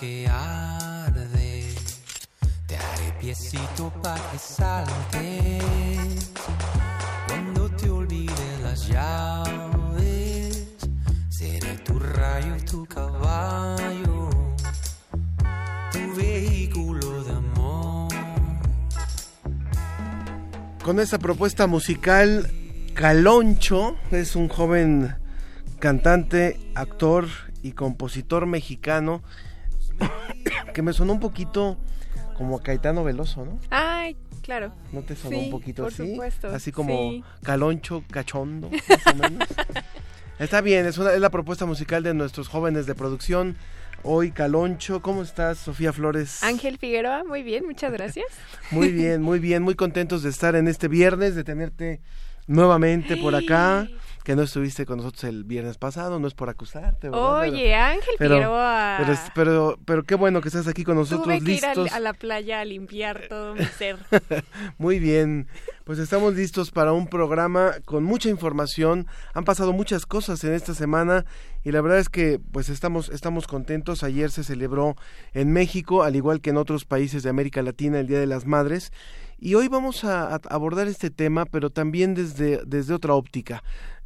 Que arde. Te haré piecito para que saltes, cuando te olvides las llaves, seré tu rayo tu caballo tu vehículo de amor. Con esta propuesta musical, Caloncho es un joven cantante, actor y compositor mexicano que me sonó un poquito como a Caetano Veloso, ¿no? Ay, claro. ¿No te sonó Sí, un poquito por así? supuesto, Así como sí. Caloncho, cachondo, más o menos. Está bien, es, una- es la propuesta musical de nuestros jóvenes de producción. Hoy Caloncho, ¿cómo estás, Sofía Flores? Ángel Figueroa, muy bien, muchas gracias. Muy bien, muy bien, muy contentos de estar en este viernes, de tenerte nuevamente por acá, que no estuviste con nosotros el viernes pasado, no es por acusarte, ¿verdad? Oye, Ángel pero, Figueroa. pero, pero, pero qué bueno que estás aquí con nosotros Tuve que ir listos. a la playa a limpiar todo mi ser. Muy bien, pues estamos listos para un programa con mucha información. Han pasado muchas cosas en esta semana y la verdad es que pues estamos estamos contentos. Ayer se celebró en México, al igual que en otros países de América Latina, el Día de las Madres. Y hoy vamos a, a abordar este tema, pero también desde, desde otra óptica.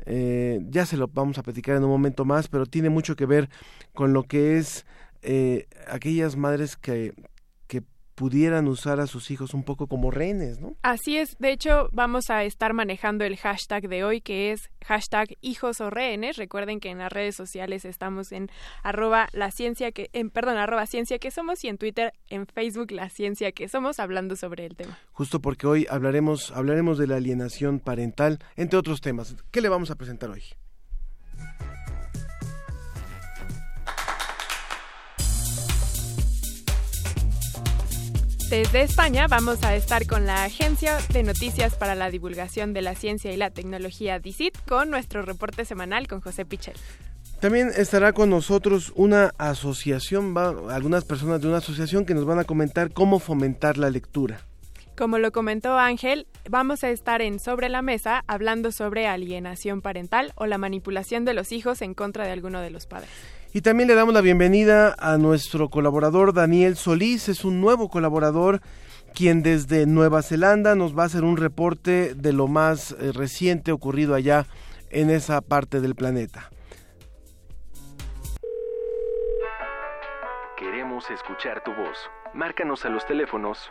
Eh, ya se lo vamos a platicar en un momento más, pero tiene mucho que ver con lo que es eh, aquellas madres que, pudieran usar a sus hijos un poco como rehenes, ¿no? Así es, de hecho vamos a estar manejando el hashtag de hoy que es hashtag hijos o rehenes. Recuerden que en las redes sociales estamos en arroba la ciencia que, en, perdón, arroba ciencia que somos y en Twitter, en Facebook la ciencia que somos hablando sobre el tema. Justo porque hoy hablaremos, hablaremos de la alienación parental, entre otros temas. ¿Qué le vamos a presentar hoy? Desde España vamos a estar con la Agencia de Noticias para la Divulgación de la Ciencia y la Tecnología DICIT con nuestro reporte semanal con José Pichel. También estará con nosotros una asociación, va- algunas personas de una asociación que nos van a comentar cómo fomentar la lectura. Como lo comentó Ángel, vamos a estar en Sobre la Mesa hablando sobre alienación parental o la manipulación de los hijos en contra de alguno de los padres. Y también le damos la bienvenida a nuestro colaborador Daniel Solís, es un nuevo colaborador quien desde Nueva Zelanda nos va a hacer un reporte de lo más eh, reciente ocurrido allá en esa parte del planeta. Queremos escuchar tu voz. Márcanos a los teléfonos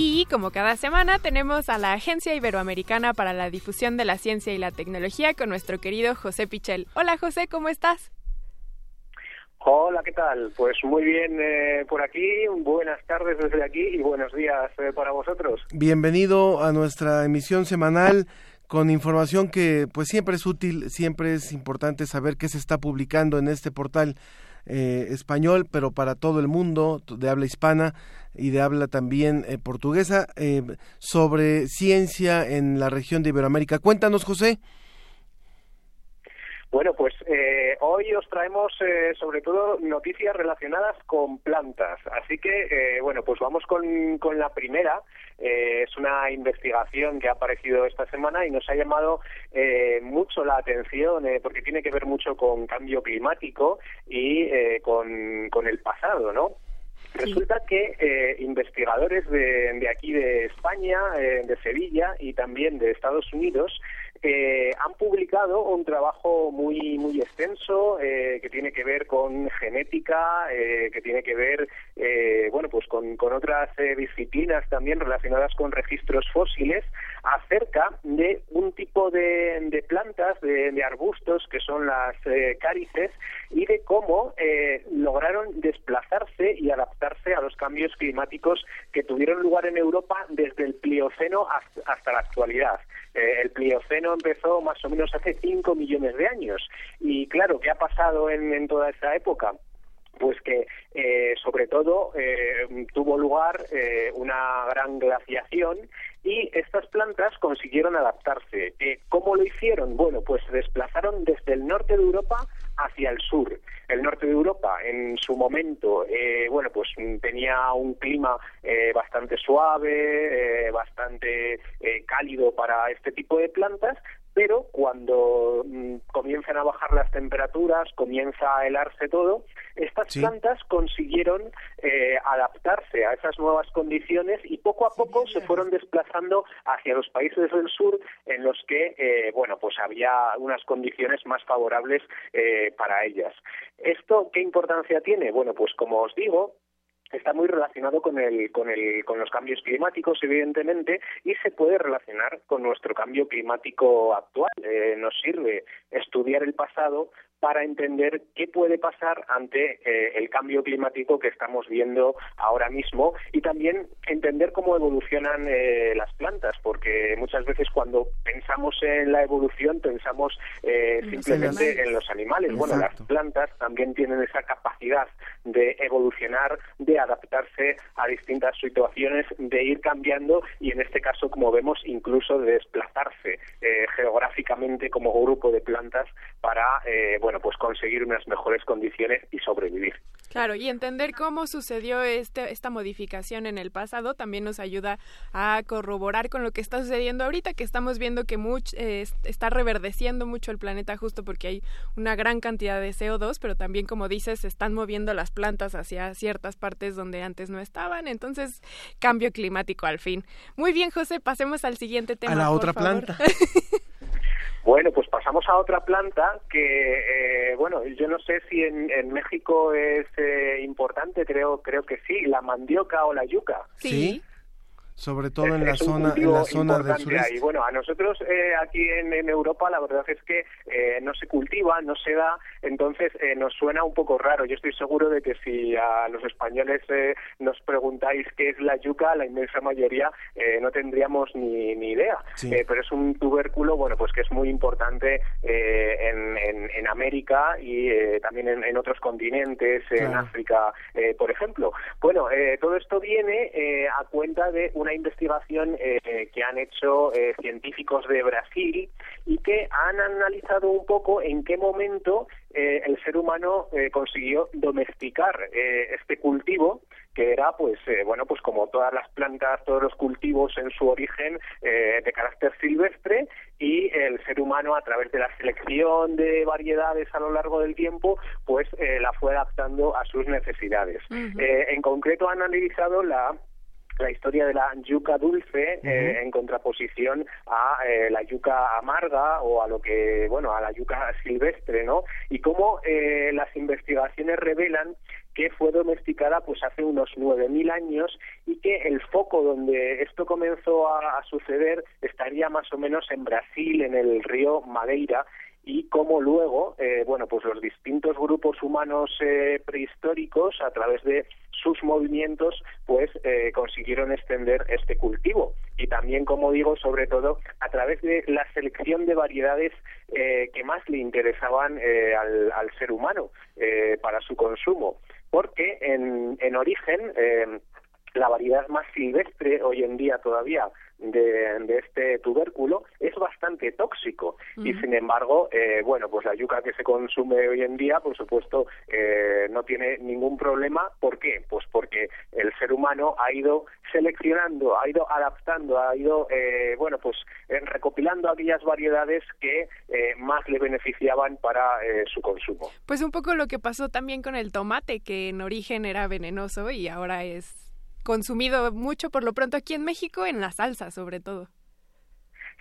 Y como cada semana tenemos a la Agencia Iberoamericana para la Difusión de la Ciencia y la Tecnología con nuestro querido José Pichel. Hola José, ¿cómo estás? Hola, ¿qué tal? Pues muy bien eh, por aquí, buenas tardes desde aquí y buenos días eh, para vosotros. Bienvenido a nuestra emisión semanal con información que pues siempre es útil, siempre es importante saber qué se está publicando en este portal eh, español, pero para todo el mundo de habla hispana y de habla también eh, portuguesa eh, sobre ciencia en la región de Iberoamérica. Cuéntanos, José. Bueno, pues eh, hoy os traemos eh, sobre todo noticias relacionadas con plantas. Así que, eh, bueno, pues vamos con, con la primera. Eh, es una investigación que ha aparecido esta semana y nos ha llamado mucho la atención porque tiene que ver mucho con cambio climático y con, con el pasado, ¿no? Resulta que eh, investigadores de, de aquí de España, eh, de Sevilla y también de Estados Unidos eh, han publicado un trabajo muy muy extenso eh, que tiene que ver con genética, eh, que tiene que ver eh, bueno pues con, con otras disciplinas también relacionadas con registros fósiles acerca de un tipo de, de plantas, de, de arbustos que son las cárices y de cómo eh, lograron desplazarse y adaptarse a los cambios climáticos que tuvieron lugar en Europa desde el Plioceno hasta, la actualidad. Eh, el Plioceno empezó más o menos hace 5 millones de años. Y claro, ¿qué ha pasado en, en toda esta época? Pues que eh, sobre todo eh, tuvo lugar eh, una gran glaciación y estas plantas consiguieron adaptarse. Eh, ¿Cómo lo hicieron? Bueno, pues se desplazaron desde el norte de Europa hacia el sur. El norte de Europa, en su momento, bueno, pues tenía un clima bastante suave, bastante cálido para este tipo de plantas, pero cuando mm, comienzan a bajar las temperaturas, comienza a helarse todo, estas Sí. plantas consiguieron eh, adaptarse a esas nuevas condiciones y poco a poco se fueron desplazando hacia los países del sur en los que, eh, bueno, pues había unas condiciones más favorables eh, para ellas. ¿Esto qué importancia tiene? Bueno, pues como os digo, está muy relacionado con el, con el, con los cambios climáticos, evidentemente, y se puede relacionar con nuestro cambio climático actual. Eh, nos sirve estudiar el pasado para entender qué puede pasar ante eh, el cambio climático que estamos viendo ahora mismo y también entender cómo evolucionan eh, las plantas, porque muchas veces cuando pensamos en la evolución pensamos eh, los simplemente en los animales. Bueno, las plantas también tienen esa capacidad de evolucionar, de adaptarse a distintas situaciones, de ir cambiando y en este caso, como vemos, incluso de desplazarse eh, geográficamente como grupo de plantas para, eh, bueno, pues conseguir unas mejores condiciones y sobrevivir. Claro, y entender cómo sucedió este, esta modificación en el pasado también nos ayuda a corroborar con lo que está sucediendo ahorita, que estamos viendo que much, eh, está reverdeciendo mucho el planeta justo porque hay una gran cantidad de CO2, pero también, como dices, se están moviendo las plantas hacia ciertas partes donde antes no estaban. Entonces, cambio climático al fin. Muy bien, José, pasemos al siguiente tema. a la por otra favor. planta. Bueno, pues pasamos a otra planta que, eh, bueno, yo no sé si en, en México es eh, importante, creo, creo que sí, la mandioca o la yuca. Sí. Sobre todo en la zona, en la zona del importante sureste. ahí. Bueno, a nosotros eh, aquí en, en Europa la verdad es que eh, no se cultiva, no se da, entonces eh, nos suena un poco raro. Yo estoy seguro de que si a los españoles eh, nos preguntáis qué es la yuca, la inmensa mayoría eh, no tendríamos ni, ni idea. Sí. Eh, pero es un tubérculo, bueno, pues que es muy importante eh, en, en, en América y eh, también en, en otros continentes, en Claro. África, eh, por ejemplo. Bueno, eh, todo esto viene eh, a cuenta de una investigación eh, que han hecho eh, científicos de Brasil y que han analizado un poco en qué momento eh, el ser humano eh, consiguió domesticar este cultivo que era pues bueno pues como todas las plantas todos los cultivos en su origen eh, de carácter silvestre y el ser humano a través de la selección de variedades a lo largo del tiempo pues la fue adaptando a sus necesidades. En concreto han analizado la la historia de la yuca dulce eh, en contraposición a eh, la yuca amarga o a lo que bueno a la yuca silvestre no y cómo eh, las investigaciones revelan que fue domesticada pues hace unos 9.000 años y que el foco donde esto comenzó a, a suceder estaría más o menos en Brasil en el río Madeira y cómo luego, eh, bueno, pues los distintos grupos humanos eh, prehistóricos, a través de sus movimientos, pues eh, consiguieron extender este cultivo. Y también, como digo, sobre todo a través de la selección de variedades eh, que más le interesaban eh, al, al ser humano eh, para su consumo. Porque en, en origen, la variedad más silvestre hoy en día todavía de, de este tubérculo es bastante tóxico. Y sin embargo eh, bueno pues la yuca que se consume hoy en día por supuesto eh, no tiene ningún problema. ¿por qué? pues porque el ser humano ha ido seleccionando ha ido adaptando ha ido eh, bueno pues eh, recopilando aquellas variedades que más le beneficiaban para su consumo. Pues un poco lo que pasó también con el tomate, que en origen era venenoso y ahora es consumido mucho por lo pronto aquí en México en la salsa sobre todo.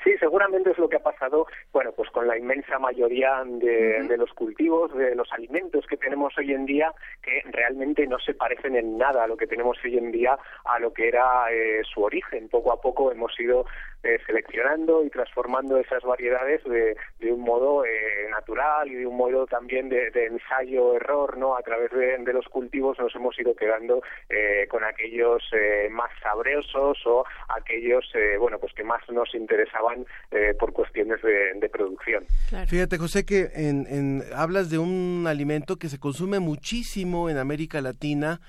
Sí, seguramente es lo que ha pasado, bueno, pues con la inmensa mayoría de, de los cultivos, de los alimentos que tenemos hoy en día, que realmente no se parecen en nada a lo que tenemos hoy en día, a lo que era eh, su origen. Poco a poco hemos ido eh, seleccionando y transformando esas variedades de, de un modo eh, natural y de un modo también de, de ensayo-error, ¿no? A través de, de los cultivos nos hemos ido quedando eh, con aquellos eh, más sabrosos o aquellos, eh, bueno, pues que más nos interesaban eh, por cuestiones de, de producción. Fíjate, José, que en, en, hablas de un alimento que se consume muchísimo en América Latina,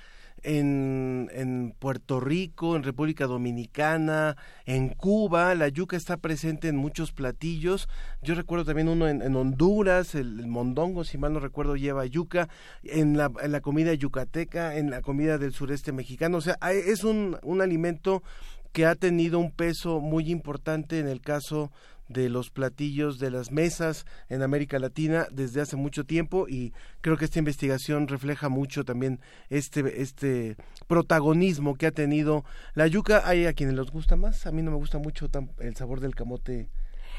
en, en Puerto Rico, en República Dominicana, en Cuba, la yuca está presente en muchos platillos. Yo recuerdo también uno en, en Honduras, el, mondongo, si mal no recuerdo, lleva yuca, en la, en la comida yucateca, en la comida del sureste mexicano. O sea, es un, un alimento que ha tenido un peso muy importante en el caso de los platillos de las mesas en América Latina desde hace mucho tiempo y creo que esta investigación refleja mucho también este este protagonismo que ha tenido la yuca hay a quienes les gusta más a mí no me gusta mucho tan, el sabor del camote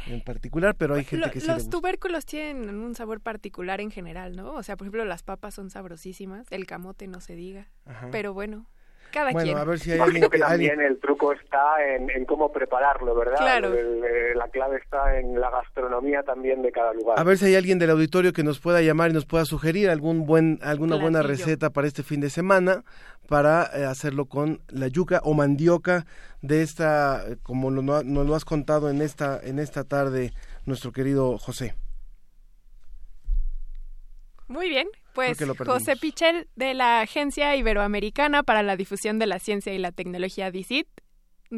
en particular, pero hay gente Lo, que sí Los tubérculos tienen un sabor particular en general, ¿no? O sea, por ejemplo, las papas son sabrosísimas, el camote no se diga, Ajá. pero bueno, cada bueno, quien. a ver si hay Imagino alguien que también el truco está en, en cómo prepararlo, ¿verdad? Claro. El, el, la clave está en la gastronomía también de cada lugar. A ver si hay alguien del auditorio que nos pueda llamar y nos pueda sugerir algún buen alguna Platillo. buena receta para este fin de semana para eh, hacerlo con la yuca o mandioca de esta como lo, nos lo has contado en esta en esta tarde nuestro querido José. Muy bien, pues José Pichel de la Agencia Iberoamericana para la Difusión de la Ciencia y la Tecnología DICIT,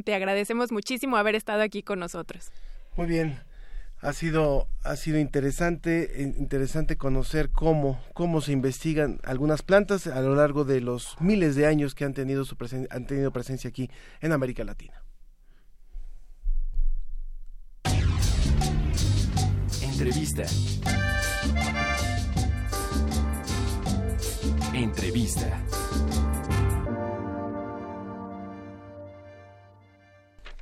te agradecemos muchísimo haber estado aquí con nosotros. Muy bien. Ha sido ha sido interesante interesante conocer cómo cómo se investigan algunas plantas a lo largo de los miles de años que han tenido su presen han tenido presencia aquí en América Latina. Entrevista. Entrevista.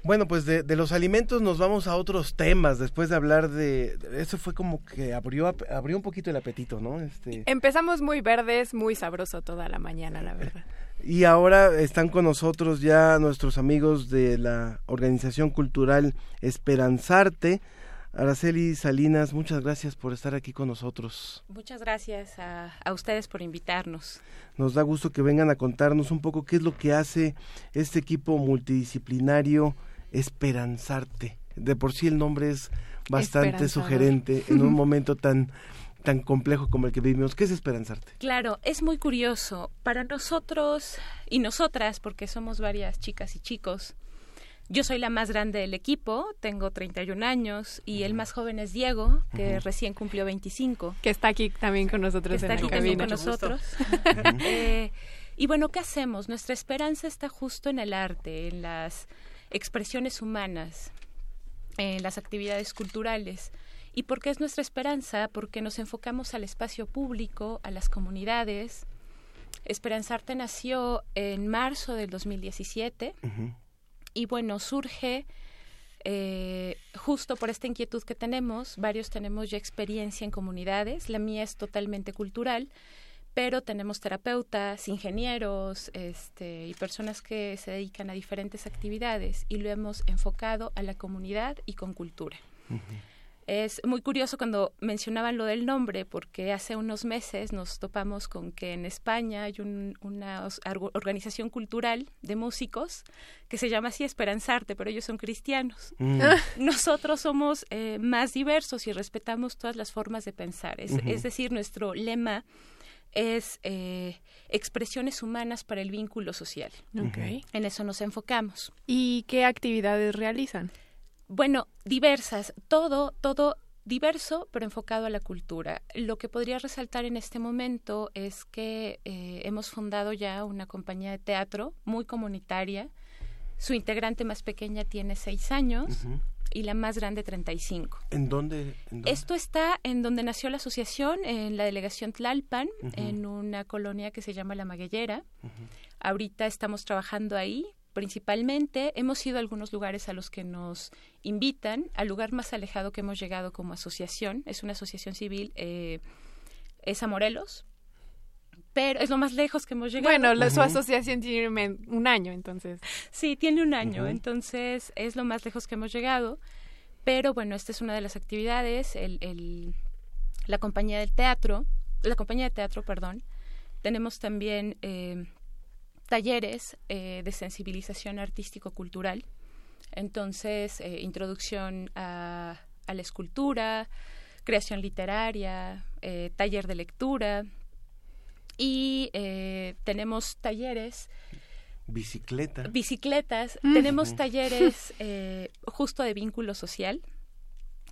Bueno, pues de, de, los alimentos nos vamos a otros temas después de hablar de... Eso fue como que abrió, abrió un poquito el apetito, ¿no? Este... Empezamos muy verdes, muy sabroso toda la mañana, la verdad. Y ahora están con nosotros ya nuestros amigos de la Organización Cultural Esperanzarte. Araceli Salinas, muchas gracias por estar aquí con nosotros. Muchas gracias a, a, ustedes por invitarnos. Nos da gusto que vengan a contarnos un poco qué es lo que hace este equipo multidisciplinario Esperanzarte. De por sí el nombre es bastante sugerente en un momento tan tan complejo como el que vivimos. ¿Qué es Esperanzarte? Claro, es muy curioso. Para nosotros y nosotras, porque somos varias chicas y chicos, yo soy la más grande del equipo, tengo 31 años y el más joven es Diego, que uh -huh. recién cumplió 25. Que está aquí también con nosotros que está en aquí cabina. con nosotros. eh, y bueno, ¿qué hacemos? Nuestra esperanza está justo en el arte, en las expresiones humanas, en las actividades culturales. ¿Y por qué es nuestra esperanza? Porque nos enfocamos al espacio público, a las comunidades. Esperanzarte nació en marzo del 2017. Uh -huh y bueno, surge eh, justo por esta inquietud que tenemos, varios tenemos ya experiencia en comunidades, la mía es totalmente cultural, pero tenemos terapeutas, ingenieros este, y personas que se dedican a diferentes actividades y lo hemos enfocado a la comunidad y con cultura. Es muy curioso cuando mencionaban lo del nombre, porque hace unos meses nos topamos con que en España hay un, una organización cultural de músicos que se llama así Esperanzarte, pero ellos son cristianos. Mm. Nosotros somos eh, más diversos y respetamos todas las formas de pensar. Es, uh -huh. es decir, nuestro lema es eh, expresiones humanas para el vínculo social. En eso nos enfocamos. ¿Y qué actividades realizan? Bueno, diversas, todo, todo diverso, pero enfocado a la cultura. Lo que podría resaltar en este momento es que eh, hemos fundado ya una compañía de teatro muy comunitaria. Su integrante más pequeña tiene seis años y la más grande 35. ¿En dónde? en dónde? Esto está en donde nació la asociación, en la delegación Tlalpan, en una colonia que se llama La Maguellera. Ahorita estamos trabajando ahí. Principalmente hemos ido a algunos lugares a los que nos invitan. Al lugar más alejado que hemos llegado como asociación, es una asociación civil, eh, es a Morelos, pero es lo más lejos que hemos llegado. Bueno, la- su asociación tiene un año, entonces. Sí, tiene un año, entonces es lo más lejos que hemos llegado. Pero bueno, esta es una de las actividades, el, el- la compañía del teatro, la compañía de teatro, perdón. Tenemos también eh, talleres eh, de sensibilización artístico-cultural. Entonces, eh, introducción a, a la escultura, creación literaria, eh, taller de lectura. Y eh, tenemos talleres Bicicleta. bicicletas, Mm. tenemos talleres eh, justo de vínculo social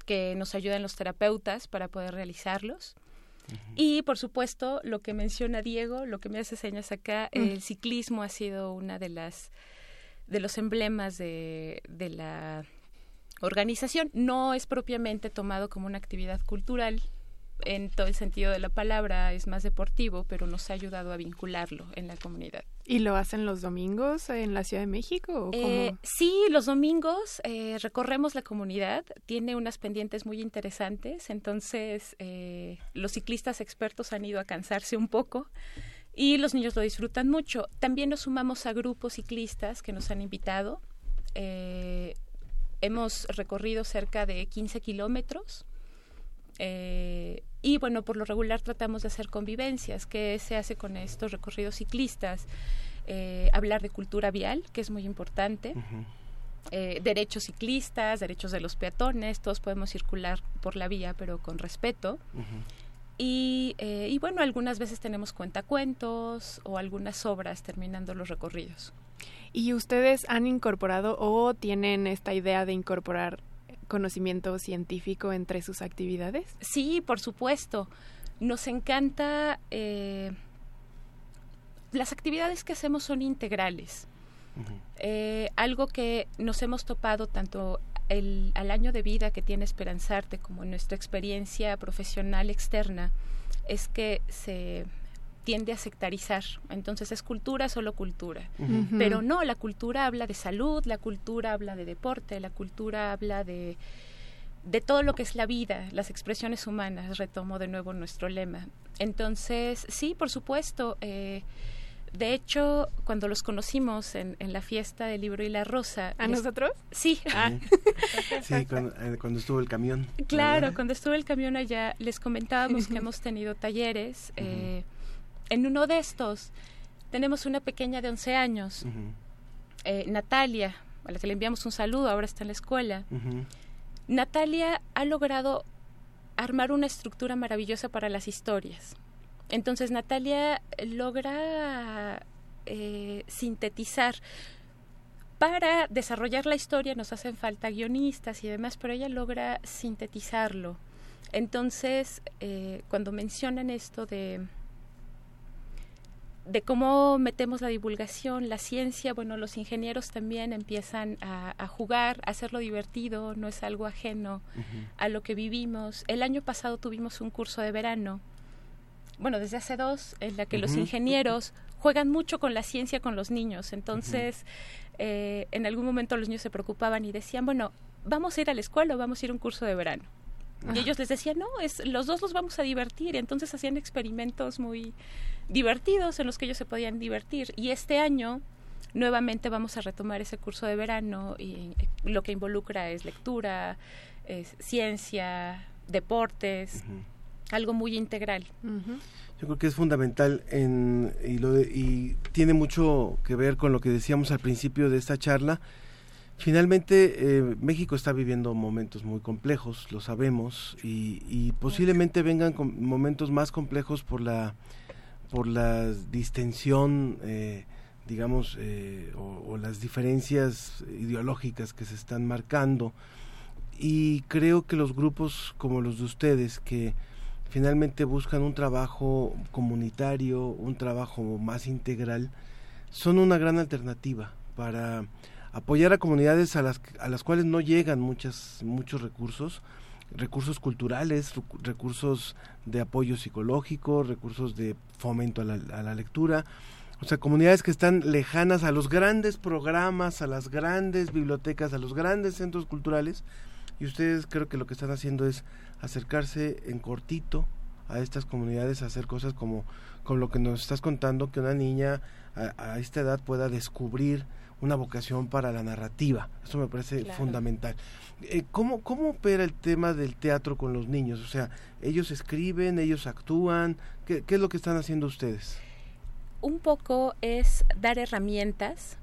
que nos ayudan los terapeutas para poder realizarlos. Y por supuesto, lo que menciona Diego, lo que me hace señas acá, el ciclismo ha sido una de las de los emblemas de, de la organización. No es propiamente tomado como una actividad cultural en todo el sentido de la palabra, es más deportivo, pero nos ha ayudado a vincularlo en la comunidad. ¿Y lo hacen los domingos en la Ciudad de México? ¿o Eh, sí, los domingos eh, recorremos la comunidad, tiene unas pendientes muy interesantes, entonces eh, los ciclistas expertos han ido a cansarse un poco y los niños lo disfrutan mucho. También nos sumamos a grupos ciclistas que nos han invitado. Eh, hemos recorrido cerca de 15 kilómetros. Eh, y bueno, por lo regular tratamos de hacer convivencias. ¿Qué se hace con estos recorridos ciclistas? Eh, hablar de cultura vial, que es muy importante. Eh, derechos ciclistas, derechos de los peatones, todos podemos circular por la vía, pero con respeto. Y, eh, y bueno, algunas veces tenemos cuentacuentos o algunas obras terminando los recorridos. ¿Y ustedes han incorporado o tienen esta idea de incorporar conocimiento científico entre sus actividades? Sí, por supuesto. Nos encanta. eh, las actividades que hacemos son integrales. Eh, algo que nos hemos topado tanto el, al año de vida que tiene Esperanzarte como en nuestra experiencia profesional externa es que se tiende a sectarizar. Entonces es cultura, solo cultura. Pero no, la cultura habla de salud, la cultura habla de deporte, la cultura habla de, de todo lo que es la vida, las expresiones humanas, retomo de nuevo nuestro lema. Entonces, sí, por supuesto. eh, de hecho, cuando los conocimos en, en la fiesta del libro y la rosa. ¿A les- nosotros? Sí. Sí, cuando, eh, cuando estuvo el camión. Claro, ¿verdad? cuando estuve el camión allá, les comentábamos que hemos tenido talleres. eh, en uno de estos tenemos una pequeña de 11 años, eh, Natalia, a la que le enviamos un saludo, ahora está en la escuela. Natalia ha logrado armar una estructura maravillosa para las historias. Entonces Natalia logra eh, sintetizar. Para desarrollar la historia nos hacen falta guionistas y demás, pero ella logra sintetizarlo. Entonces, eh, cuando mencionan esto de de cómo metemos la divulgación, la ciencia, bueno, los ingenieros también empiezan a, a jugar, a hacerlo divertido, no es algo ajeno a lo que vivimos. El año pasado tuvimos un curso de verano, bueno, desde hace dos, en la que los ingenieros juegan mucho con la ciencia con los niños. Entonces, eh, en algún momento los niños se preocupaban y decían, bueno, vamos a ir a la escuela o vamos a ir a un curso de verano. Y Ajá. ellos les decían, no, es, los dos los vamos a divertir. Y entonces hacían experimentos muy divertidos en los que ellos se podían divertir. Y este año nuevamente vamos a retomar ese curso de verano y eh, lo que involucra es lectura, es ciencia, deportes, algo muy integral. Yo creo que es fundamental en, y, lo de- y tiene mucho que ver con lo que decíamos al principio de esta charla. Finalmente, eh, México está viviendo momentos muy complejos, lo sabemos, y, y posiblemente vengan con momentos más complejos por la por la distensión, eh, digamos, eh, o, o, las diferencias ideológicas que se están marcando. Y creo que los grupos como los de ustedes, que finalmente buscan un trabajo comunitario, un trabajo más integral, son una gran alternativa para apoyar a comunidades a las, a las cuales no llegan muchas, muchos recursos, recursos culturales, recursos de apoyo psicológico, recursos de fomento a la, a la lectura, o sea, comunidades que están lejanas a los grandes programas, a las grandes bibliotecas, a los grandes centros culturales, y ustedes creo que lo que están haciendo es acercarse en cortito a estas comunidades, hacer cosas como, como lo que nos estás contando, que una niña a, a esta edad pueda descubrir una vocación para la narrativa. Eso me parece claro. fundamental. Eh, ¿cómo, ¿Cómo opera el tema del teatro con los niños? O sea, ellos escriben, ellos actúan, ¿qué, qué es lo que están haciendo ustedes? Un poco es dar herramientas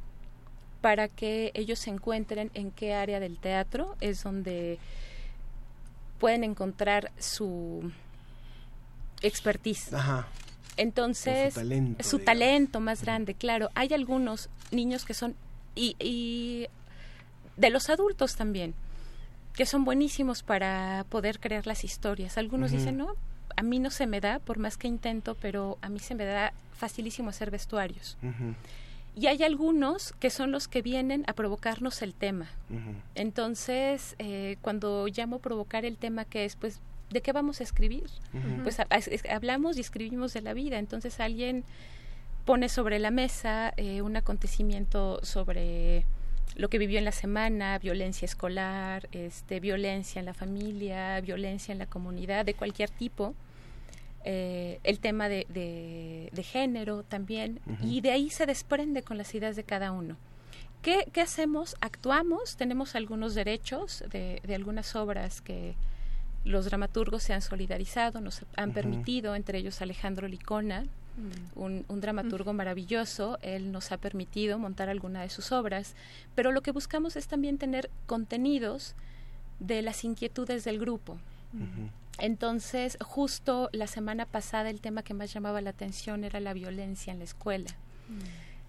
para que ellos se encuentren en qué área del teatro es donde pueden encontrar su expertise. Ajá. Entonces, su talento, su talento más grande, claro. Hay algunos niños que son, y, y de los adultos también, que son buenísimos para poder crear las historias. Algunos uh -huh. dicen, no, a mí no se me da, por más que intento, pero a mí se me da facilísimo hacer vestuarios. Uh -huh. Y hay algunos que son los que vienen a provocarnos el tema. Uh -huh. Entonces, eh, cuando llamo provocar el tema que es, pues, ¿de qué vamos a escribir? Uh -huh. Pues a, a, hablamos y escribimos de la vida. Entonces alguien pone sobre la mesa eh, un acontecimiento sobre lo que vivió en la semana, violencia escolar, este, violencia en la familia, violencia en la comunidad, de cualquier tipo. Eh, el tema de, de, de, género también, uh -huh. y de ahí se desprende con las ideas de cada uno. ¿Qué, qué hacemos? Actuamos, tenemos algunos derechos de, de, algunas obras que los dramaturgos se han solidarizado, nos han uh -huh. permitido, entre ellos Alejandro Licona, mm. un, un, dramaturgo mm. maravilloso, él nos ha permitido montar alguna de sus obras, pero lo que buscamos es también tener contenidos de las inquietudes del grupo. Uh -huh. Entonces, justo la semana pasada el tema que más llamaba la atención era la violencia en la escuela.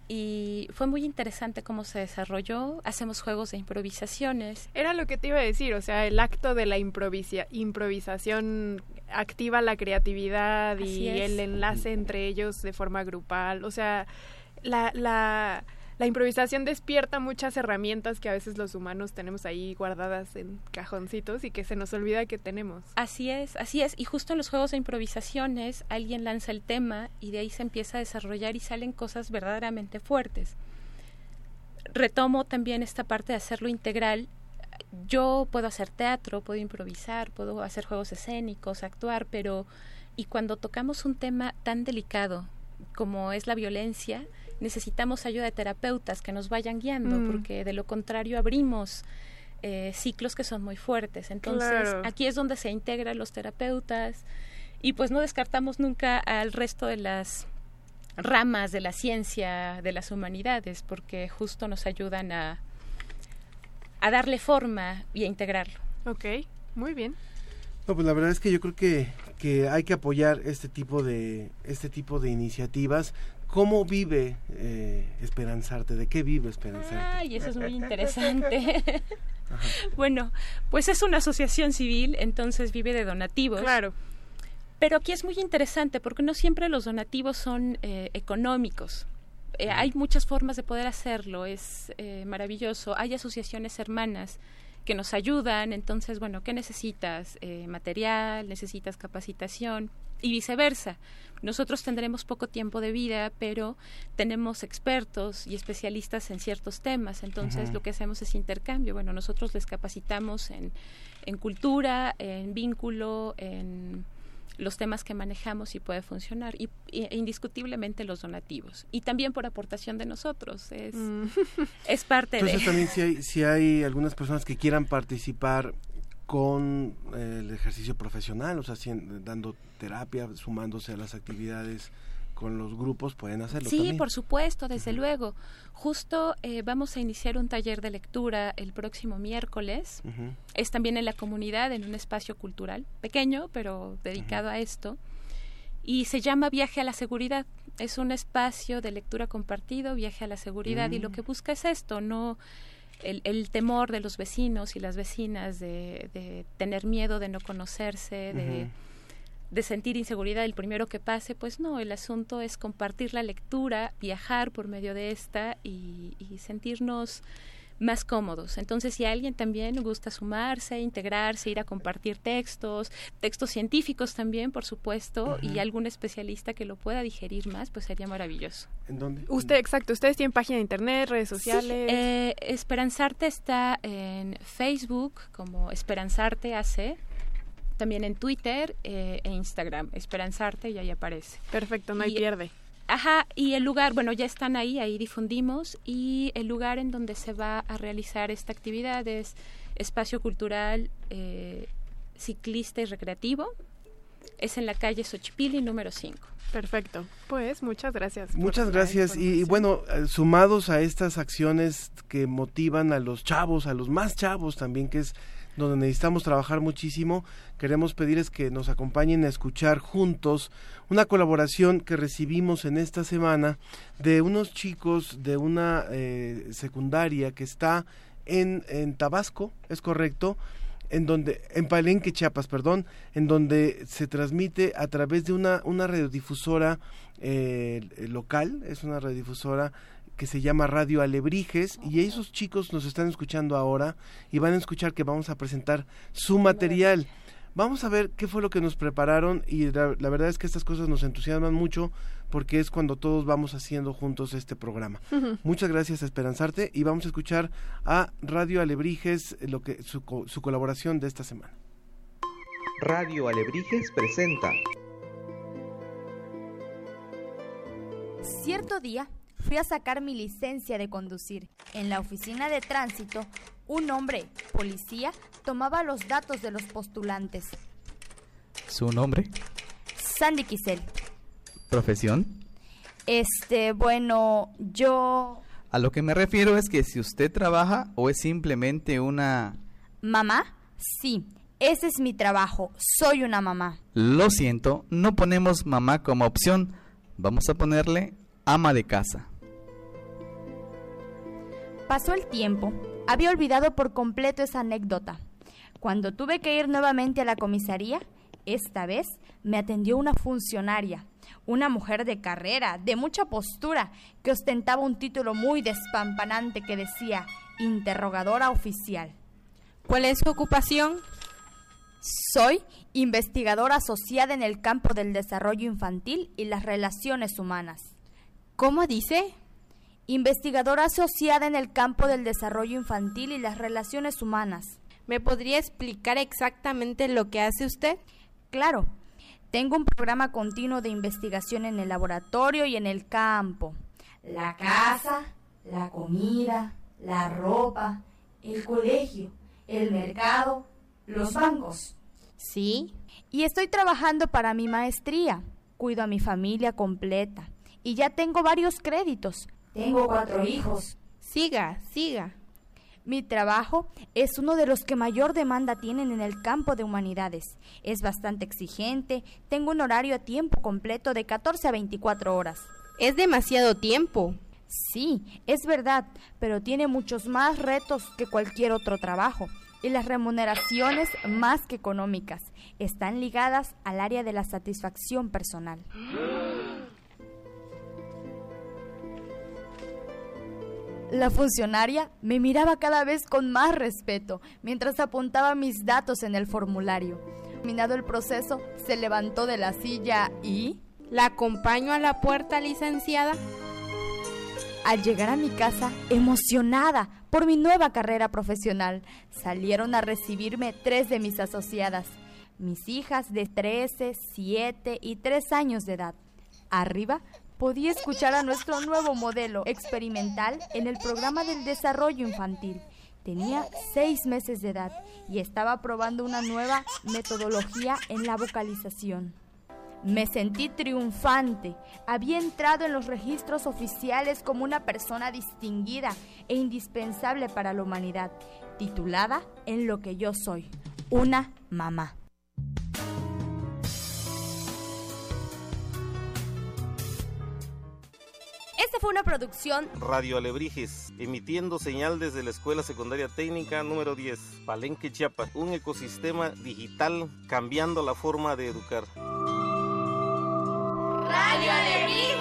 Y fue muy interesante cómo se desarrolló. Hacemos juegos de improvisaciones. Era lo que te iba a decir, o sea, el acto de la improvisa improvisación activa la creatividad Así y es. el enlace entre ellos de forma grupal. O sea, la, la la improvisación despierta muchas herramientas que a veces los humanos tenemos ahí guardadas en cajoncitos y que se nos olvida que tenemos. Así es, así es. Y justo en los juegos de improvisaciones alguien lanza el tema y de ahí se empieza a desarrollar y salen cosas verdaderamente fuertes. Retomo también esta parte de hacerlo integral. Yo puedo hacer teatro, puedo improvisar, puedo hacer juegos escénicos, actuar, pero y cuando tocamos un tema tan delicado como es la violencia, necesitamos ayuda de terapeutas que nos vayan guiando, mm. porque de lo contrario abrimos eh, ciclos que son muy fuertes. Entonces, claro. aquí es donde se integran los terapeutas y pues no descartamos nunca al resto de las ramas de la ciencia, de las humanidades, porque justo nos ayudan a, a darle forma y a integrarlo. Ok, muy bien. No, pues la verdad es que yo creo que, que hay que apoyar este tipo de este tipo de iniciativas. ¿Cómo vive eh, Esperanzarte? ¿De qué vive Esperanzarte? Ay, eso es muy interesante. bueno, pues es una asociación civil, entonces vive de donativos. Claro. Pero aquí es muy interesante porque no siempre los donativos son eh, económicos. Eh, hay muchas formas de poder hacerlo, es eh, maravilloso. Hay asociaciones hermanas que nos ayudan, entonces, bueno, ¿qué necesitas? Eh, material, necesitas capacitación y viceversa. Nosotros tendremos poco tiempo de vida, pero tenemos expertos y especialistas en ciertos temas, entonces uh -huh. lo que hacemos es intercambio. Bueno, nosotros les capacitamos en, en cultura, en vínculo, en los temas que manejamos y puede funcionar y, y, indiscutiblemente los donativos y también por aportación de nosotros es, mm. es parte Entonces, de también si hay, si hay algunas personas que quieran participar con eh, el ejercicio profesional, o sea, si, dando terapia, sumándose a las actividades con los grupos pueden hacerlo. Sí, también. por supuesto, desde uh -huh. luego. Justo eh, vamos a iniciar un taller de lectura el próximo miércoles. Uh -huh. Es también en la comunidad, en un espacio cultural, pequeño, pero dedicado uh -huh. a esto. y se llama Viaje a la Seguridad. Es un espacio de lectura compartido, viaje a la seguridad, y lo Mm. que busca es esto, no el, el temor de los vecinos y las vecinas de, de tener miedo de no conocerse, de. De sentir inseguridad el primero que pase, pues no, el asunto es compartir la lectura, viajar por medio de esta y, y sentirnos más cómodos. Entonces, si alguien también gusta sumarse, integrarse, ir a compartir textos, textos científicos también, por supuesto, y algún especialista que lo pueda digerir más, pues sería maravilloso. ¿En dónde? Usted, exacto, ustedes tienen página de internet, redes Sí, sociales. eh, Esperanzarte está en Facebook como Esperanzarte AC, también en Twitter eh, e Instagram, Esperanzarte y ahí aparece. Perfecto, no hay Y- pierde. Ajá, y el lugar, bueno, ya están ahí, ahí difundimos, y el lugar en donde se va a realizar esta actividad es Espacio Cultural eh, Ciclista y Recreativo, es en la calle Xochipilli número 5. Perfecto. Pues muchas gracias. Muchas gracias y, y bueno, eh, sumados a estas acciones que motivan a los chavos, a los más chavos también, que es donde necesitamos trabajar muchísimo, queremos pedirles que nos acompañen a escuchar juntos una colaboración que recibimos en esta semana de unos chicos de una eh, secundaria que está en, en Tabasco, es correcto, en donde en Palenque, Chiapas, perdón, en donde se transmite a través de una una radiodifusora eh, local, es una radiodifusora que se llama Radio Alebrijes y esos chicos nos están escuchando ahora y van a escuchar que vamos a presentar su material. Vamos a ver qué fue lo que nos prepararon y la, la verdad es que estas cosas nos entusiasman mucho porque es cuando todos vamos haciendo juntos este programa. Muchas gracias a Esperanzarte y vamos a escuchar a Radio Alebrijes lo que su, su colaboración de esta semana. Radio Alebrijes presenta Cierto día fui a sacar mi licencia de conducir. En la oficina de tránsito, un hombre, policía, tomaba los datos de los postulantes. ¿Su nombre? Sandy Quisel. ¿Profesión? Este, bueno, yo... A lo que me refiero es que si usted trabaja o es simplemente una... ¿Mamá? Sí, ese es mi trabajo. Soy una mamá. Lo siento, no ponemos mamá como opción. Vamos a ponerle ama de casa. Pasó el tiempo. Había olvidado por completo esa anécdota. Cuando tuve que ir nuevamente a la comisaría, esta vez me atendió una funcionaria, una mujer de carrera, de mucha postura, que ostentaba un título muy despampanante que decía interrogadora oficial. ¿Cuál es su ocupación? Soy investigadora asociada en el campo del desarrollo infantil y las relaciones humanas. ¿Cómo dice? Investigadora asociada en el campo del desarrollo infantil y las relaciones humanas. ¿Me podría explicar exactamente lo que hace usted? Claro. Tengo un programa continuo de investigación en el laboratorio y en el campo. La casa, la comida, la ropa, el colegio, el mercado, los bancos. Sí. Y estoy trabajando para mi maestría. Cuido a mi familia completa. Y ya tengo varios créditos. Tengo cuatro hijos. Siga, siga. Mi trabajo es uno de los que mayor demanda tienen en el campo de humanidades. Es bastante exigente, tengo un horario a tiempo completo de 14 a 24 horas. Es demasiado tiempo. Sí, es verdad, pero tiene muchos más retos que cualquier otro trabajo. Y las remuneraciones, más que económicas, están ligadas al área de la satisfacción personal. La funcionaria me miraba cada vez con más respeto mientras apuntaba mis datos en el formulario. Terminado el proceso, se levantó de la silla y... ¿La acompaño a la puerta, licenciada? Al llegar a mi casa, emocionada por mi nueva carrera profesional, salieron a recibirme tres de mis asociadas, mis hijas de 13, 7 y 3 años de edad. Arriba podía escuchar a nuestro nuevo modelo experimental en el programa del desarrollo infantil. Tenía seis meses de edad y estaba probando una nueva metodología en la vocalización. Me sentí triunfante. Había entrado en los registros oficiales como una persona distinguida e indispensable para la humanidad, titulada en lo que yo soy, una mamá. Fue una producción Radio Alebrijes, emitiendo señal desde la Escuela Secundaria Técnica número 10, Palenque, Chiapas, un ecosistema digital cambiando la forma de educar. Radio Alebrijes.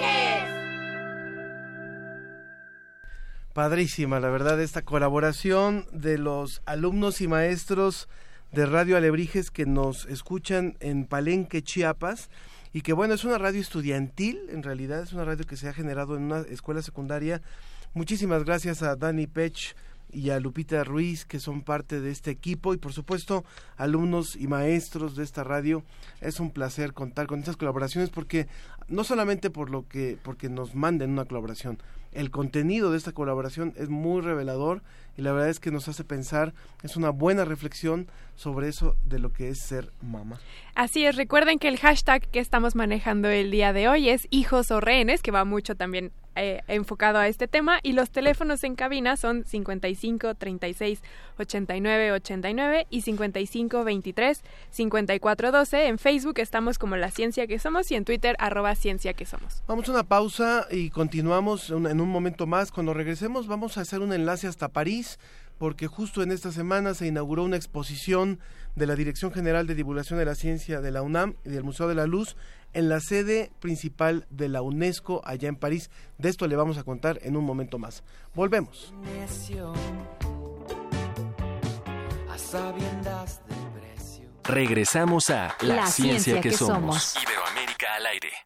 Padrísima, la verdad, esta colaboración de los alumnos y maestros de Radio Alebrijes que nos escuchan en Palenque, Chiapas, y que bueno, es una radio estudiantil, en realidad es una radio que se ha generado en una escuela secundaria. Muchísimas gracias a Dani Pech y a Lupita Ruiz, que son parte de este equipo, y por supuesto, alumnos y maestros de esta radio. Es un placer contar con estas colaboraciones porque no solamente por lo que porque nos manden una colaboración, el contenido de esta colaboración es muy revelador y la verdad es que nos hace pensar, es una buena reflexión sobre eso de lo que es ser mamá. Así es, recuerden que el hashtag que estamos manejando el día de hoy es hijos o rehenes, que va mucho también eh, enfocado a este tema, y los teléfonos en cabina son 55 36 89 89 y 55 23 54 12. En Facebook estamos como La Ciencia que Somos y en Twitter arroba Ciencia que Somos. Vamos a una pausa y continuamos en un momento más. Cuando regresemos vamos a hacer un enlace hasta París porque justo en esta semana se inauguró una exposición de la Dirección General de Divulgación de la Ciencia de la UNAM y del Museo de la Luz en la sede principal de la UNESCO allá en París. De esto le vamos a contar en un momento más. Volvemos. Regresamos a La, ciencia, que, somos. Iberoamérica al aire.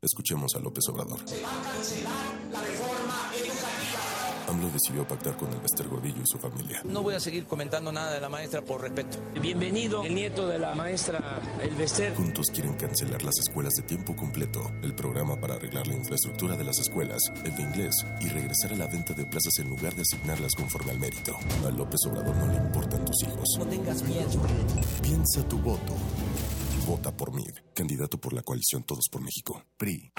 Escuchemos a López Obrador. AMLO decidió pactar con el Bester Gordillo y su familia. No voy a seguir comentando nada de la maestra por respeto. Bienvenido, el nieto de la maestra El Bester. Juntos quieren cancelar las escuelas de tiempo completo, el programa para arreglar la infraestructura de las escuelas, el de inglés y regresar a la venta de plazas en lugar de asignarlas conforme al mérito. A López Obrador no le importan tus hijos. No tengas miedo. Piensa tu voto. Vota por mí, candidato por la coalición Todos por México. PRI.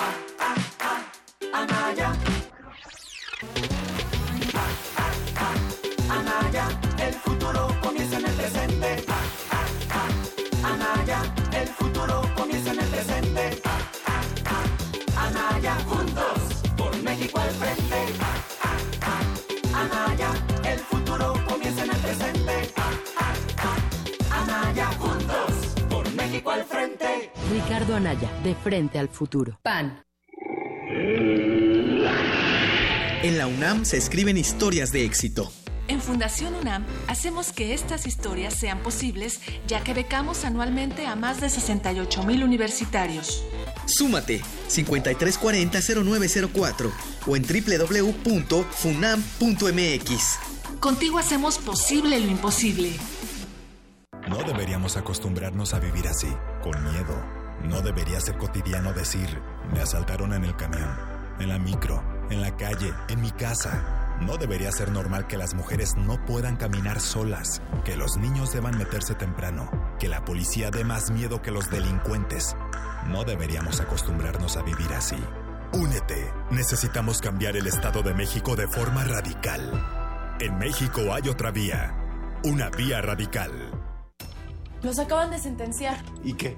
Ricardo Anaya, de frente al futuro. PAN. En la UNAM se escriben historias de éxito. En Fundación UNAM hacemos que estas historias sean posibles, ya que becamos anualmente a más de 68 mil universitarios. Súmate 5340-0904 o en www.funam.mx. Contigo hacemos posible lo imposible. No deberíamos acostumbrarnos a vivir así, con miedo. No debería ser cotidiano decir, me asaltaron en el camión, en la micro, en la calle, en mi casa. No debería ser normal que las mujeres no puedan caminar solas, que los niños deban meterse temprano, que la policía dé más miedo que los delincuentes. No deberíamos acostumbrarnos a vivir así. Únete. Necesitamos cambiar el Estado de México de forma radical. En México hay otra vía. Una vía radical. Los acaban de sentenciar. ¿Y qué?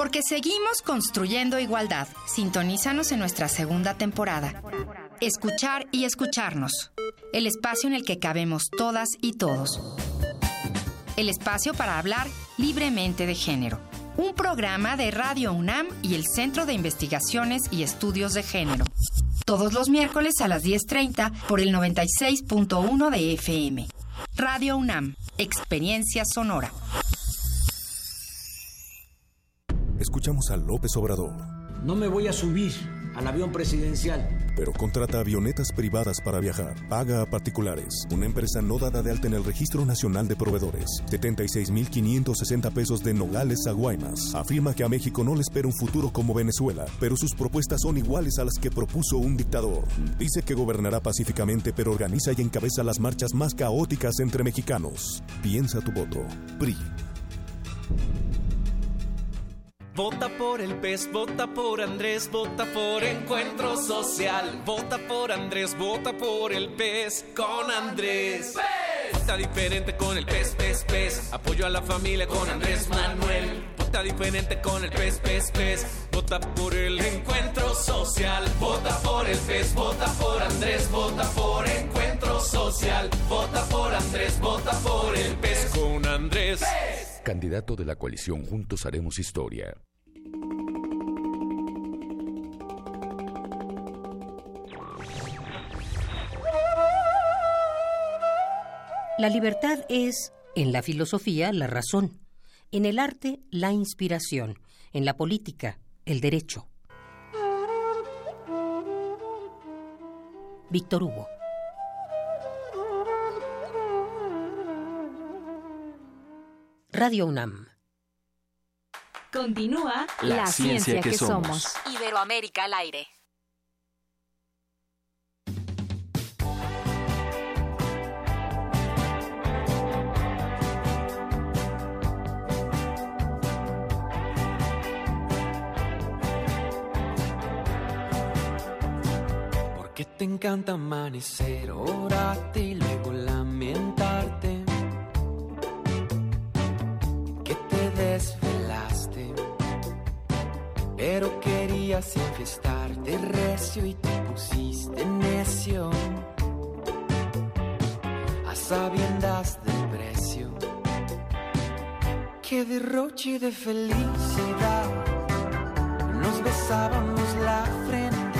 Porque seguimos construyendo igualdad. Sintonízanos en nuestra segunda temporada. Escuchar y escucharnos. El espacio en el que cabemos todas y todos. El espacio para hablar libremente de género. Un programa de Radio UNAM y el Centro de Investigaciones y Estudios de Género. Todos los miércoles a las 10.30 por el 96.1 de FM. Radio UNAM, Experiencia Sonora. Escuchamos a López Obrador. No me voy a subir al avión presidencial. Pero contrata avionetas privadas para viajar. Paga a particulares. Una empresa no dada de alta en el Registro Nacional de Proveedores. 76.560 pesos de Nogales a Guaymas. Afirma que a México no le espera un futuro como Venezuela, pero sus propuestas son iguales a las que propuso un dictador. Dice que gobernará pacíficamente, pero organiza y encabeza las marchas más caóticas entre mexicanos. Piensa tu voto. PRI. Vota por el pez, vota por Andrés, vota por Encuentro Social. Vota por Andrés, vota por el pez con Andrés. Vota diferente con el pez, pez, pez. Apoyo a la familia con Andrés Manuel. Vota diferente con el pez, pez, pez. Vota por el Encuentro Social. Vota por el pez, vota por Andrés, vota por Encuentro Social. Vota por Andrés, vota por el pez con Andrés. Candidato de la coalición Juntos Haremos Historia. La libertad es, en la filosofía, la razón, en el arte, la inspiración, en la política, el derecho. Víctor Hugo. Radio UNAM. Continúa La ciencia que somos. Iberoamérica al aire. ¿Por qué te encanta amanecer, orarte y luego lamentarte? Desvelaste, pero querías enfiestarte recio y te pusiste necio. A sabiendas del precio, qué derroche de felicidad. Nos besábamos la frente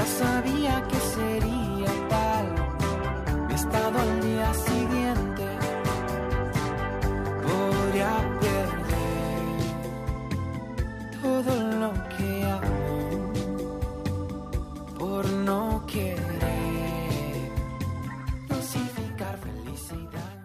ya sabía que sería tal mi estado al día siguiente. Todo lo que amo por no felicidad.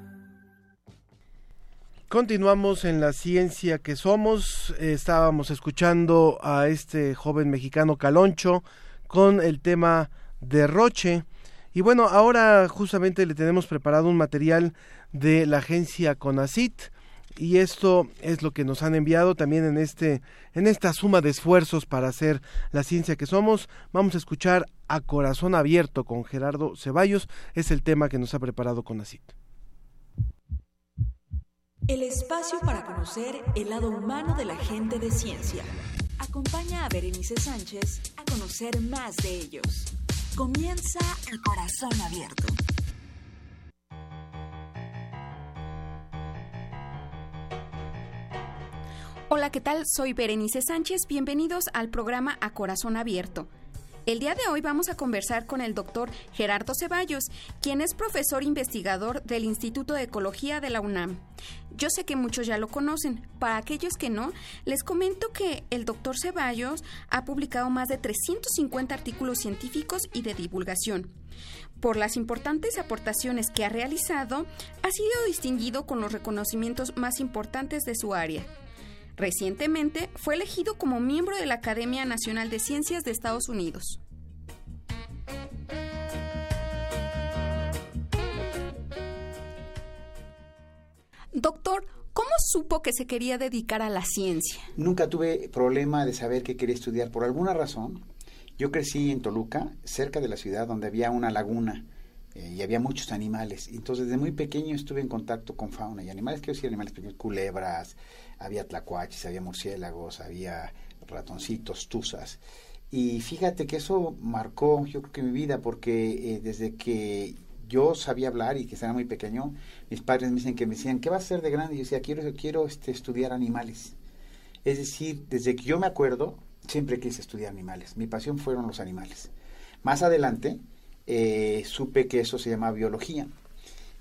Continuamos en la ciencia que somos. Estábamos escuchando a este joven mexicano Caloncho con el tema derroche. Y bueno, ahora justamente le tenemos preparado un material de la agencia CONACIT y esto es lo que nos han enviado también en este en esta suma de esfuerzos para hacer la ciencia que somos. Vamos a escuchar a corazón abierto con Gerardo Ceballos, es el tema que nos ha preparado CONACIT. El espacio para conocer el lado humano de la gente de ciencia. Acompaña a Berenice Sánchez a conocer más de ellos. Comienza el corazón abierto. Hola, ¿qué tal? Soy Berenice Sánchez. Bienvenidos al programa A Corazón Abierto. El día de hoy vamos a conversar con el doctor Gerardo Ceballos, quien es profesor investigador del Instituto de Ecología de la UNAM. Yo sé que muchos ya lo conocen. Para aquellos que no, les comento que el doctor Ceballos ha publicado más de 350 artículos científicos y de divulgación. Por las importantes aportaciones que ha realizado, ha sido distinguido con los reconocimientos más importantes de su área. Recientemente fue elegido como miembro de la Academia Nacional de Ciencias de Estados Unidos. Doctor, ¿cómo supo que se quería dedicar a la ciencia? Nunca tuve problema de saber qué quería estudiar. Por alguna razón, yo crecí en Toluca, cerca de la ciudad, donde había una laguna eh, y había muchos animales. Entonces, desde muy pequeño estuve en contacto con fauna y animales, quiero decir animales pequeños, culebras, había tlacuaches, había murciélagos, había ratoncitos, tuzas. Y fíjate que eso marcó, yo creo que mi vida, porque eh, desde que yo sabía hablar y que era muy pequeño, mis padres me dicen que me decían, ¿qué vas a hacer de grande? Y yo decía, quiero, quiero este, estudiar animales. Es decir, desde que yo me acuerdo, siempre quise estudiar animales. Mi pasión fueron los animales. Más adelante, eh, supe que eso se llamaba biología.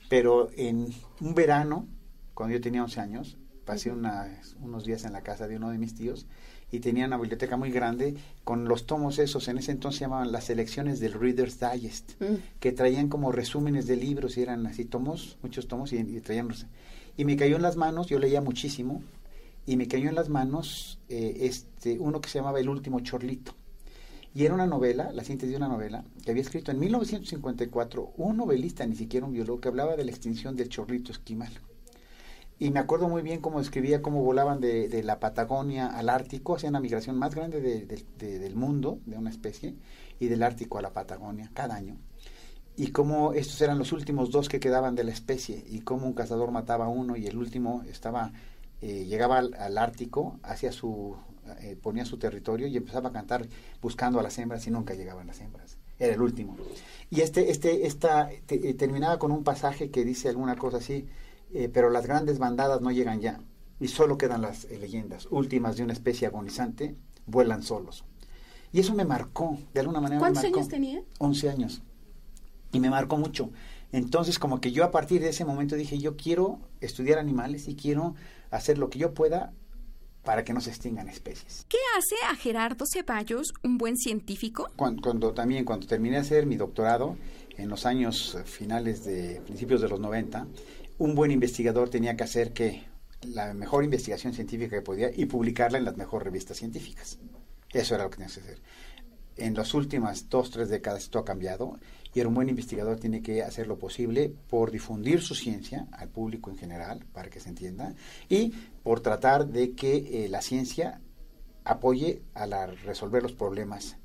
Pero en un verano, cuando yo tenía 11 años, pasé unos días en la casa de uno de mis tíos y tenía una biblioteca muy grande con los tomos esos, en ese entonces se llamaban las selecciones del Reader's Digest, mm. que traían como resúmenes de libros y eran así tomos, muchos tomos y, traían... Y me cayó en las manos, yo leía muchísimo, y me cayó en las manos eh, este uno que se llamaba El último chorlito. Y era una novela, la síntesis de una novela, que había escrito en 1954 un novelista, ni siquiera un biólogo, que hablaba de la extinción del chorlito esquimal. Y me acuerdo muy bien cómo escribía cómo volaban de, la Patagonia al Ártico, hacían la migración más grande del mundo, de una especie, y del Ártico a la Patagonia, cada año. Y cómo estos eran los últimos dos que quedaban de la especie, y cómo un cazador mataba a uno y el último estaba, eh, llegaba al, Ártico, hacia su, eh, ponía su territorio y empezaba a cantar buscando a las hembras y nunca llegaban las hembras. Era el último. Y este, este, esta, eh, terminaba con un pasaje que dice alguna cosa así, eh, pero las grandes bandadas no llegan ya y solo quedan las eh, leyendas últimas de una especie agonizante, vuelan solos. Y eso me marcó, de alguna manera. ¿Cuántos me marcó, años tenía? 11 años. Y me marcó mucho. Entonces, como que yo a partir de ese momento dije, yo quiero estudiar animales y quiero hacer lo que yo pueda para que no se extingan especies. ¿Qué hace a Gerardo Ceballos un buen científico? Cuando, cuando, también, cuando terminé de hacer mi doctorado, en los años finales de principios de los 90, un buen investigador tenía que hacer que la mejor investigación científica que podía y publicarla en las mejores revistas científicas. Eso era lo que tenía que hacer. En las últimas dos, tres décadas esto ha cambiado y un buen investigador tiene que hacer lo posible por difundir su ciencia al público en general, para que se entienda, y por tratar de que eh, la ciencia apoye a la, resolver los problemas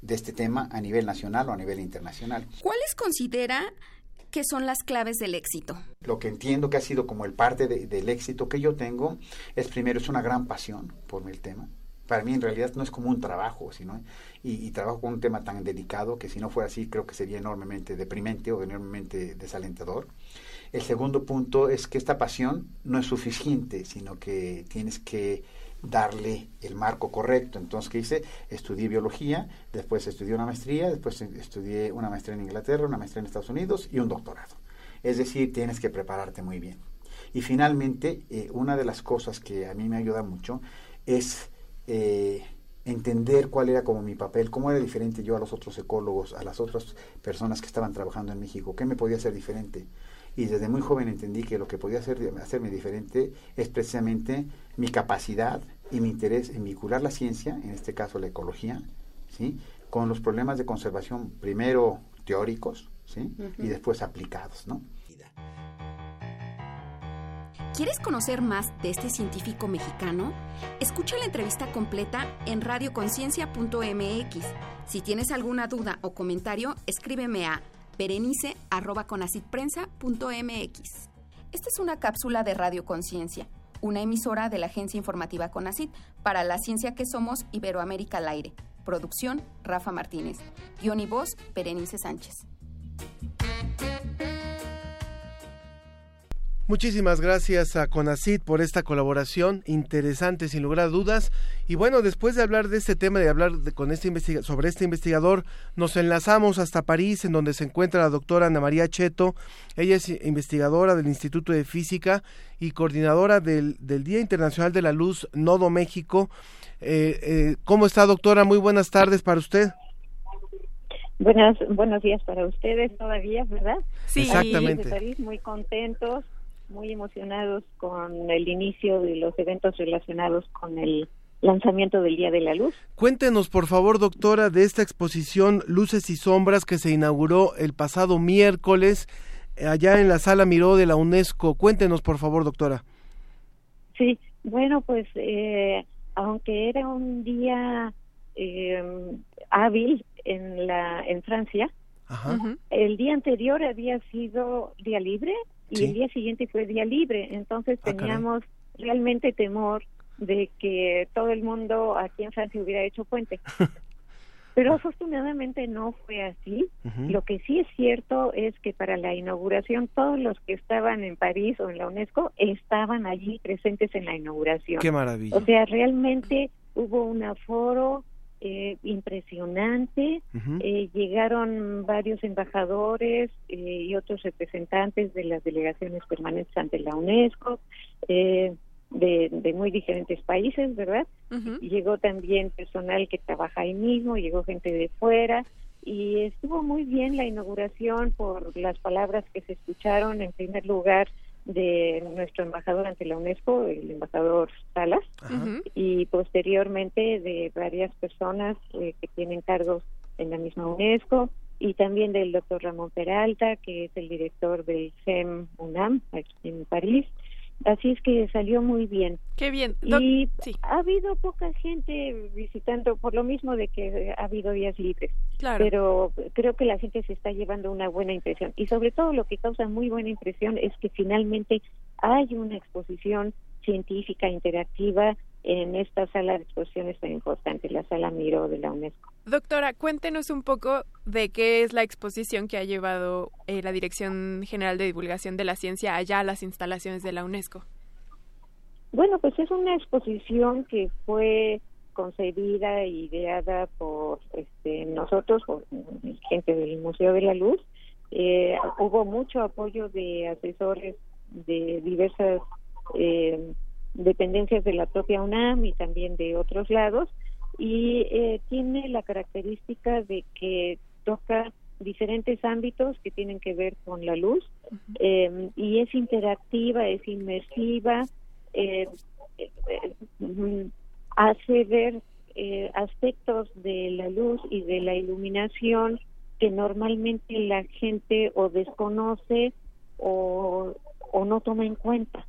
de este tema a nivel nacional o a nivel internacional. ¿Cuáles considera ¿Qué son las claves del éxito? Lo que entiendo que ha sido como el parte del éxito que yo tengo es primero es una gran pasión por el tema. Para mí en realidad no es como un trabajo, sino y, trabajo con un tema tan delicado que si no fuera así creo que sería enormemente deprimente o enormemente desalentador. El segundo punto es que esta pasión no es suficiente, sino que tienes que darle el marco correcto. Entonces, ¿qué hice? Estudié biología, después estudié una maestría, después estudié una maestría en Inglaterra, una maestría en Estados Unidos y un doctorado. Es decir, tienes que prepararte muy bien. Y finalmente, eh, una de las cosas que a mí me ayuda mucho es eh, entender cuál era como mi papel, cómo era diferente yo a los otros ecólogos, a las otras personas que estaban trabajando en México, qué me podía hacer diferente y desde muy joven entendí que lo que podía hacer, hacerme diferente es precisamente mi capacidad y mi interés en vincular la ciencia, en este caso la ecología, ¿sí? con los problemas de conservación primero teóricos ¿sí? y después aplicados. ¿no? ¿Quieres conocer más de este científico mexicano? Escucha la entrevista completa en radioconciencia.mx. Si tienes alguna duda o comentario, escríbeme a berenice.conacitprensa.mx. Esta es una cápsula de Radio Conciencia, una emisora de la Agencia Informativa Conacit para la ciencia que somos Iberoamérica al aire. Producción, Rafa Martínez. Guión y voz, Berenice Sánchez. Muchísimas gracias a Conacid por esta colaboración interesante sin lugar a dudas. Y bueno, después de hablar de este tema, de hablar con este sobre este investigador, nos enlazamos hasta París, en donde se encuentra la doctora Ana María Cheto. Ella es investigadora del Instituto de Física y coordinadora del, Día Internacional de la Luz Nodo México. Eh, eh, ¿Cómo está, doctora? Muy buenas tardes para usted. Buenas, buenos días para ustedes todavía, ¿verdad? Sí, exactamente. París, muy contentos muy emocionados con el inicio de los eventos relacionados con el lanzamiento del Día de la Luz. Cuéntenos, por favor, doctora, de esta exposición Luces y Sombras que se inauguró el pasado miércoles eh, allá en la Sala Miró de la UNESCO. Cuéntenos, por favor, doctora. Sí, bueno, pues eh, aunque era un día eh, hábil en la en Francia, el día anterior había sido día libre y el día siguiente fue día libre, entonces ah, teníamos realmente temor de que todo el mundo aquí en Francia hubiera hecho puente. Pero afortunadamente no fue así. Lo que sí es cierto es que para la inauguración todos los que estaban en París o en la UNESCO estaban allí presentes en la inauguración. Qué maravilla. O sea, realmente hubo un aforo eh, impresionante. eh, llegaron varios embajadores eh, y otros representantes de las delegaciones permanentes ante la UNESCO. Eh, de, de muy diferentes países, ¿verdad? Llegó también personal que trabaja ahí mismo, llegó gente de fuera y estuvo muy bien la inauguración por las palabras que se escucharon en primer lugar de nuestro embajador ante la UNESCO, el embajador Salas, y posteriormente de varias personas eh, que tienen cargos en la misma UNESCO y también del doctor Ramón Peralta, que es el director del CEM UNAM aquí en París, Así es que salió muy bien. Qué bien. y ha habido poca gente visitando, por lo mismo de que ha habido días libres. Claro. Pero creo que la gente se está llevando una buena impresión. Y sobre todo lo que causa muy buena impresión es que finalmente hay una exposición científica interactiva en esta sala de exposiciones tan importante, la sala Miro de la UNESCO. Doctora, cuéntenos un poco de qué es la exposición que ha llevado eh, la Dirección General de Divulgación de la Ciencia allá a las instalaciones de la UNESCO. Bueno, pues es una exposición que fue concebida e ideada por este, nosotros, por gente del Museo de la Luz. Eh, hubo mucho apoyo de asesores de diversas eh, dependencias de la propia UNAM y también de otros lados y eh, tiene la característica de que toca diferentes ámbitos que tienen que ver con la luz eh, y es interactiva, es inmersiva, eh, hace ver aspectos de la luz y de la iluminación que normalmente la gente o desconoce o o no toma en cuenta.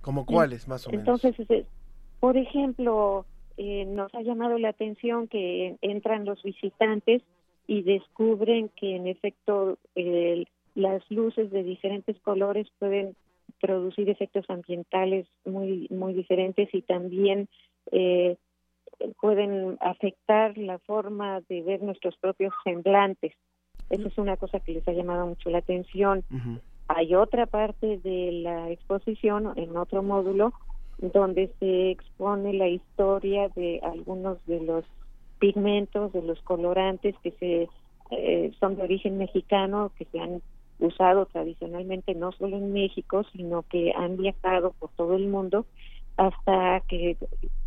¿Como cuáles, más o menos? Entonces, por ejemplo, eh, nos ha llamado la atención que entran los visitantes y descubren que en efecto las luces de diferentes colores pueden producir efectos ambientales muy muy diferentes y también eh, pueden afectar la forma de ver nuestros propios semblantes. Eso es una cosa que les ha llamado mucho la atención. Hay otra parte de la exposición, en otro módulo, donde se expone la historia de algunos de los pigmentos, de los colorantes que se eh, son de origen mexicano, que se han usado tradicionalmente no solo en México, sino que han viajado por todo el mundo hasta que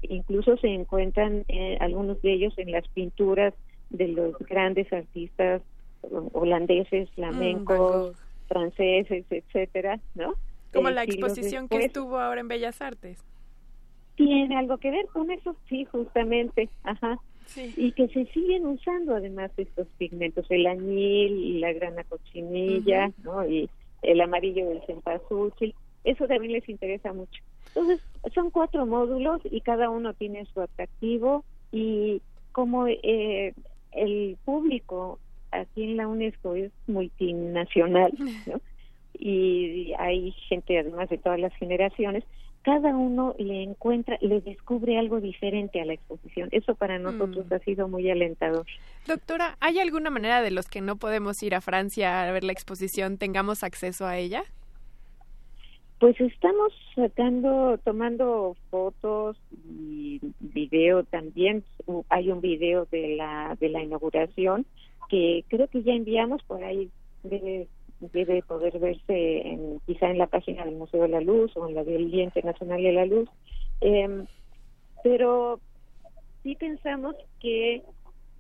incluso se encuentran eh, algunos de ellos en las pinturas de los grandes artistas holandeses, flamencos, franceses, etcétera, ¿no? Como la exposición que estuvo ahora en Bellas Artes. Tiene algo que ver con eso, sí, justamente, ajá. Y que se siguen usando además estos pigmentos, el añil y la grana cochinilla, ¿no? Y el amarillo del cempasúchil, eso también les interesa mucho. Entonces, son cuatro módulos y cada uno tiene su atractivo y como eh, el público aquí en la UNESCO es multinacional, ¿no? Y hay gente además de todas las generaciones, cada uno le encuentra, le descubre algo diferente a la exposición. Eso para nosotros Mm. ha sido muy alentador. Doctora, ¿hay alguna manera de los que no podemos ir a Francia a ver la exposición tengamos acceso a ella? Pues estamos sacando, tomando fotos y video también. Hay un video de la de la inauguración que creo que ya enviamos por ahí debe debe poder verse en, quizá en la página del Museo de la Luz o en la del Día Internacional de la Luz. Em, pero sí pensamos que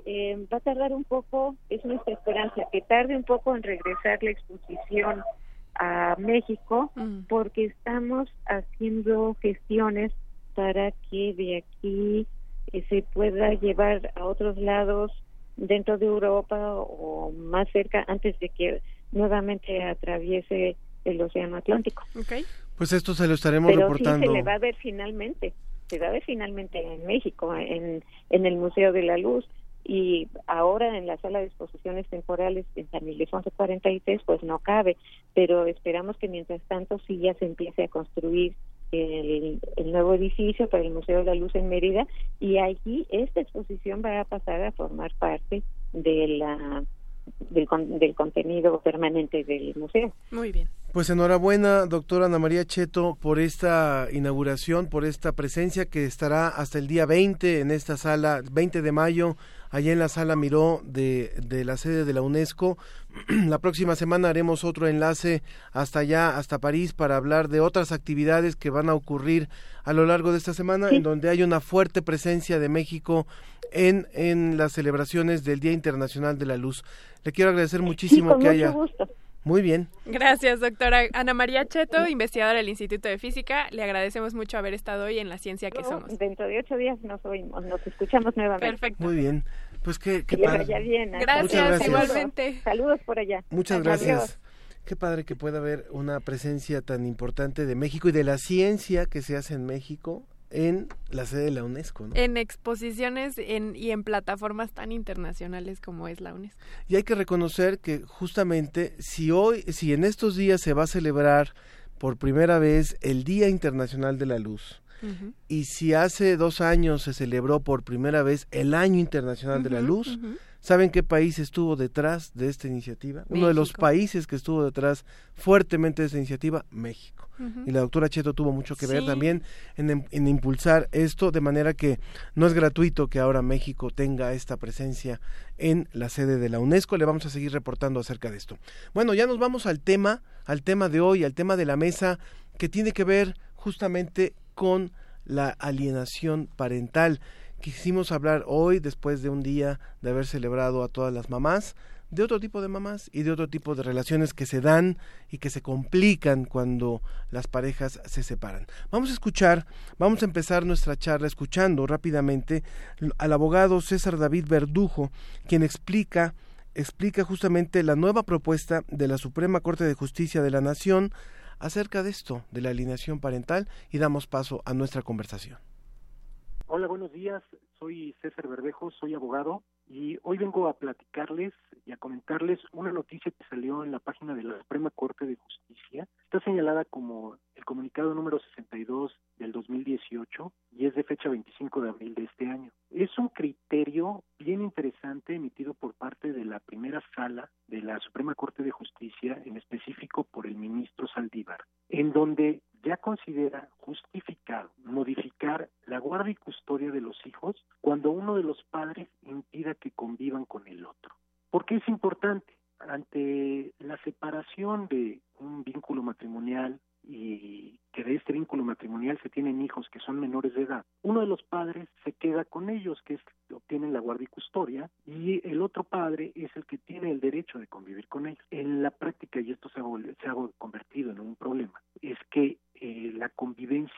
em, va a tardar un poco, es nuestra esperanza, que tarde un poco en regresar la exposición a México porque estamos haciendo gestiones para que de aquí eh, se pueda llevar a otros lados dentro de Europa o más cerca antes de que nuevamente atraviese el Océano Atlántico. Pues esto se lo estaremos Pero reportando. sí se le va a ver finalmente, se va a ver finalmente en México, en, en el Museo de la Luz y ahora en la sala de exposiciones temporales en San Ildefonso 43 pues no cabe, pero esperamos que mientras tanto sí ya se empiece a construir el, nuevo edificio para el Museo de la Luz en Mérida y allí esta exposición va a pasar a formar parte de la del, del contenido permanente del museo. Muy bien. Pues enhorabuena, doctora Ana María Cheto, por esta inauguración, por esta presencia que estará hasta el día 20 en esta sala, 20 de mayo, allá en la sala Miró de, de la sede de la UNESCO. la próxima semana haremos otro enlace hasta allá, hasta París, para hablar de otras actividades que van a ocurrir a lo largo de esta semana, en donde hay una fuerte presencia de México en, en las celebraciones del Día Internacional de la Luz. Le quiero agradecer muchísimo que haya... Muy bien. Gracias, doctora Ana María Cheto, investigadora del Instituto de Física. Le agradecemos mucho haber estado hoy en la ciencia que somos. Dentro de ocho días nos oímos, nos escuchamos nuevamente. Perfecto. Muy bien. Pues qué, qué padre. bien. Gracias, igualmente. Saludos por allá. Muchas gracias. Qué padre que pueda haber una presencia tan importante de México y de la ciencia que se hace en México en la sede de la UNESCO. ¿no? En exposiciones en, y en plataformas tan internacionales como es la UNESCO. Y hay que reconocer que justamente si hoy, si en estos días se va a celebrar por primera vez el Día Internacional de la Luz, y si hace dos años se celebró por primera vez el Año Internacional de la Luz, ¿Saben qué país estuvo detrás de esta iniciativa? Uno de los países que estuvo detrás fuertemente de esta iniciativa, México. Y la doctora Cheto tuvo mucho que ver también en, en, impulsar esto, de manera que no es gratuito que ahora México tenga esta presencia en la sede de la UNESCO. Le vamos a seguir reportando acerca de esto. Bueno, ya nos vamos al tema, al tema de hoy, al tema de la mesa, que tiene que ver justamente con la alienación parental quisimos hablar hoy, después de un día de haber celebrado a todas las mamás, de otro tipo de mamás y de otro tipo de relaciones que se dan y que se complican cuando las parejas se separan. Vamos a escuchar, vamos a empezar nuestra charla escuchando rápidamente al abogado César David Verdujo, quien explica explica justamente la nueva propuesta de la Suprema Corte de Justicia de la Nación acerca de esto, de la alineación parental, y damos paso a nuestra conversación. Hola, buenos días. Soy César Verdejo, soy abogado y hoy vengo a platicarles y a comentarles una noticia que salió en la página de la Suprema Corte de Justicia. Está señalada como el comunicado número 62 del 2018 y es de fecha 25 de abril de este año. Es un criterio bien interesante emitido por parte de la primera sala de la Suprema Corte de Justicia, en específico por el ministro Saldívar, en donde ya considera justificado modificar la guardia y custodia de los hijos cuando uno de los padres impida que convivan con el otro. ¿Por qué es importante? Ante la separación de un vínculo matrimonial y que de este vínculo matrimonial se tienen hijos que son menores de edad, uno de los padres se queda con ellos, que es obtienen la guardia y custodia, y el otro padre es el que tiene el derecho de convivir con ellos. En la práctica, y esto se ha, se ha convertido en un problema, es que eh, la convivencia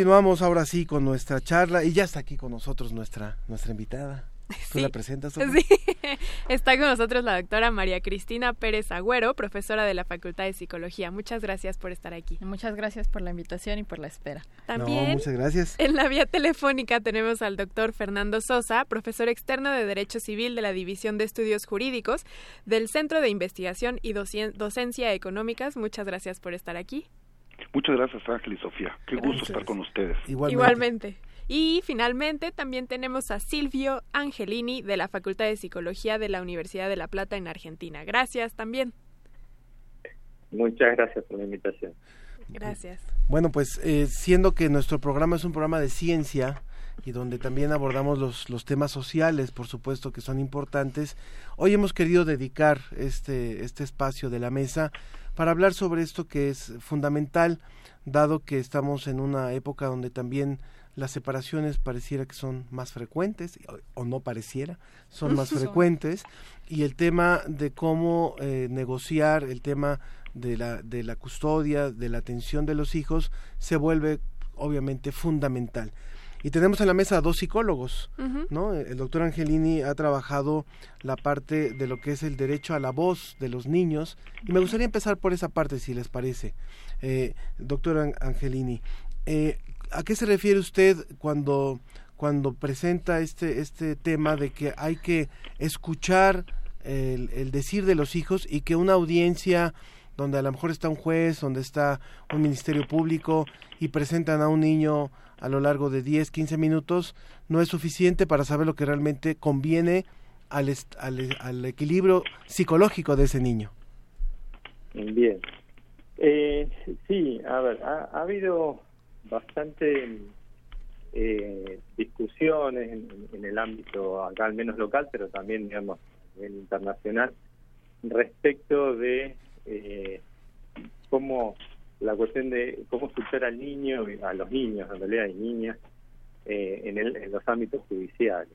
Continuamos ahora sí con nuestra charla y ya está aquí con nosotros nuestra, nuestra invitada. ¿Tú la presentas? Sí. Está con nosotros la doctora María Cristina Pérez Agüero, profesora de la Facultad de Psicología. Muchas gracias por estar aquí. Muchas gracias por la invitación y por la espera. También muchas gracias. en la vía telefónica tenemos al doctor Fernando Sosa, profesor externo de Derecho Civil de la División de Estudios Jurídicos del Centro de Investigación y Docencia Económicas. Muchas gracias por estar aquí. Muchas gracias Ángel y Sofía. Qué gusto estar con ustedes. Igualmente. Y finalmente también tenemos a Silvio Angelini de la Facultad de Psicología de la Universidad de La Plata en Argentina. Gracias también. Muchas gracias por la invitación. Gracias. Bueno, pues eh, siendo que nuestro programa es un programa de ciencia y donde también abordamos los, los temas sociales, por supuesto que son importantes, hoy hemos querido dedicar este, este espacio de la mesa para hablar sobre esto que es fundamental, dado que estamos en una época donde también las separaciones pareciera que son más frecuentes, o, no pareciera, son más frecuentes, y el tema de cómo eh, negociar, el tema de la, de la custodia, de la atención de los hijos, se vuelve obviamente fundamental. Y tenemos en la mesa a dos psicólogos, ¿no? El doctor Angelini ha trabajado la parte de lo que es el derecho a la voz de los niños, y me gustaría empezar por esa parte, si les parece. Eh, doctor Angelini, eh, ¿A qué se refiere usted cuando, cuando presenta este, este tema de que hay que escuchar el, decir de los hijos y que una audiencia donde a lo mejor está un juez, donde está un ministerio público y presentan a un niño a lo largo de 10, 15 minutos, no es suficiente para saber lo que realmente conviene al, al, equilibrio psicológico de ese niño. Bien. Eh, sí, a ver, ha habido bastante eh, discusiones en, el ámbito acá al menos local, pero también digamos en internacional respecto de eh, cómo la cuestión de cómo escuchar al niño a los niños en realidad y niñas eh, en, el, en los ámbitos judiciales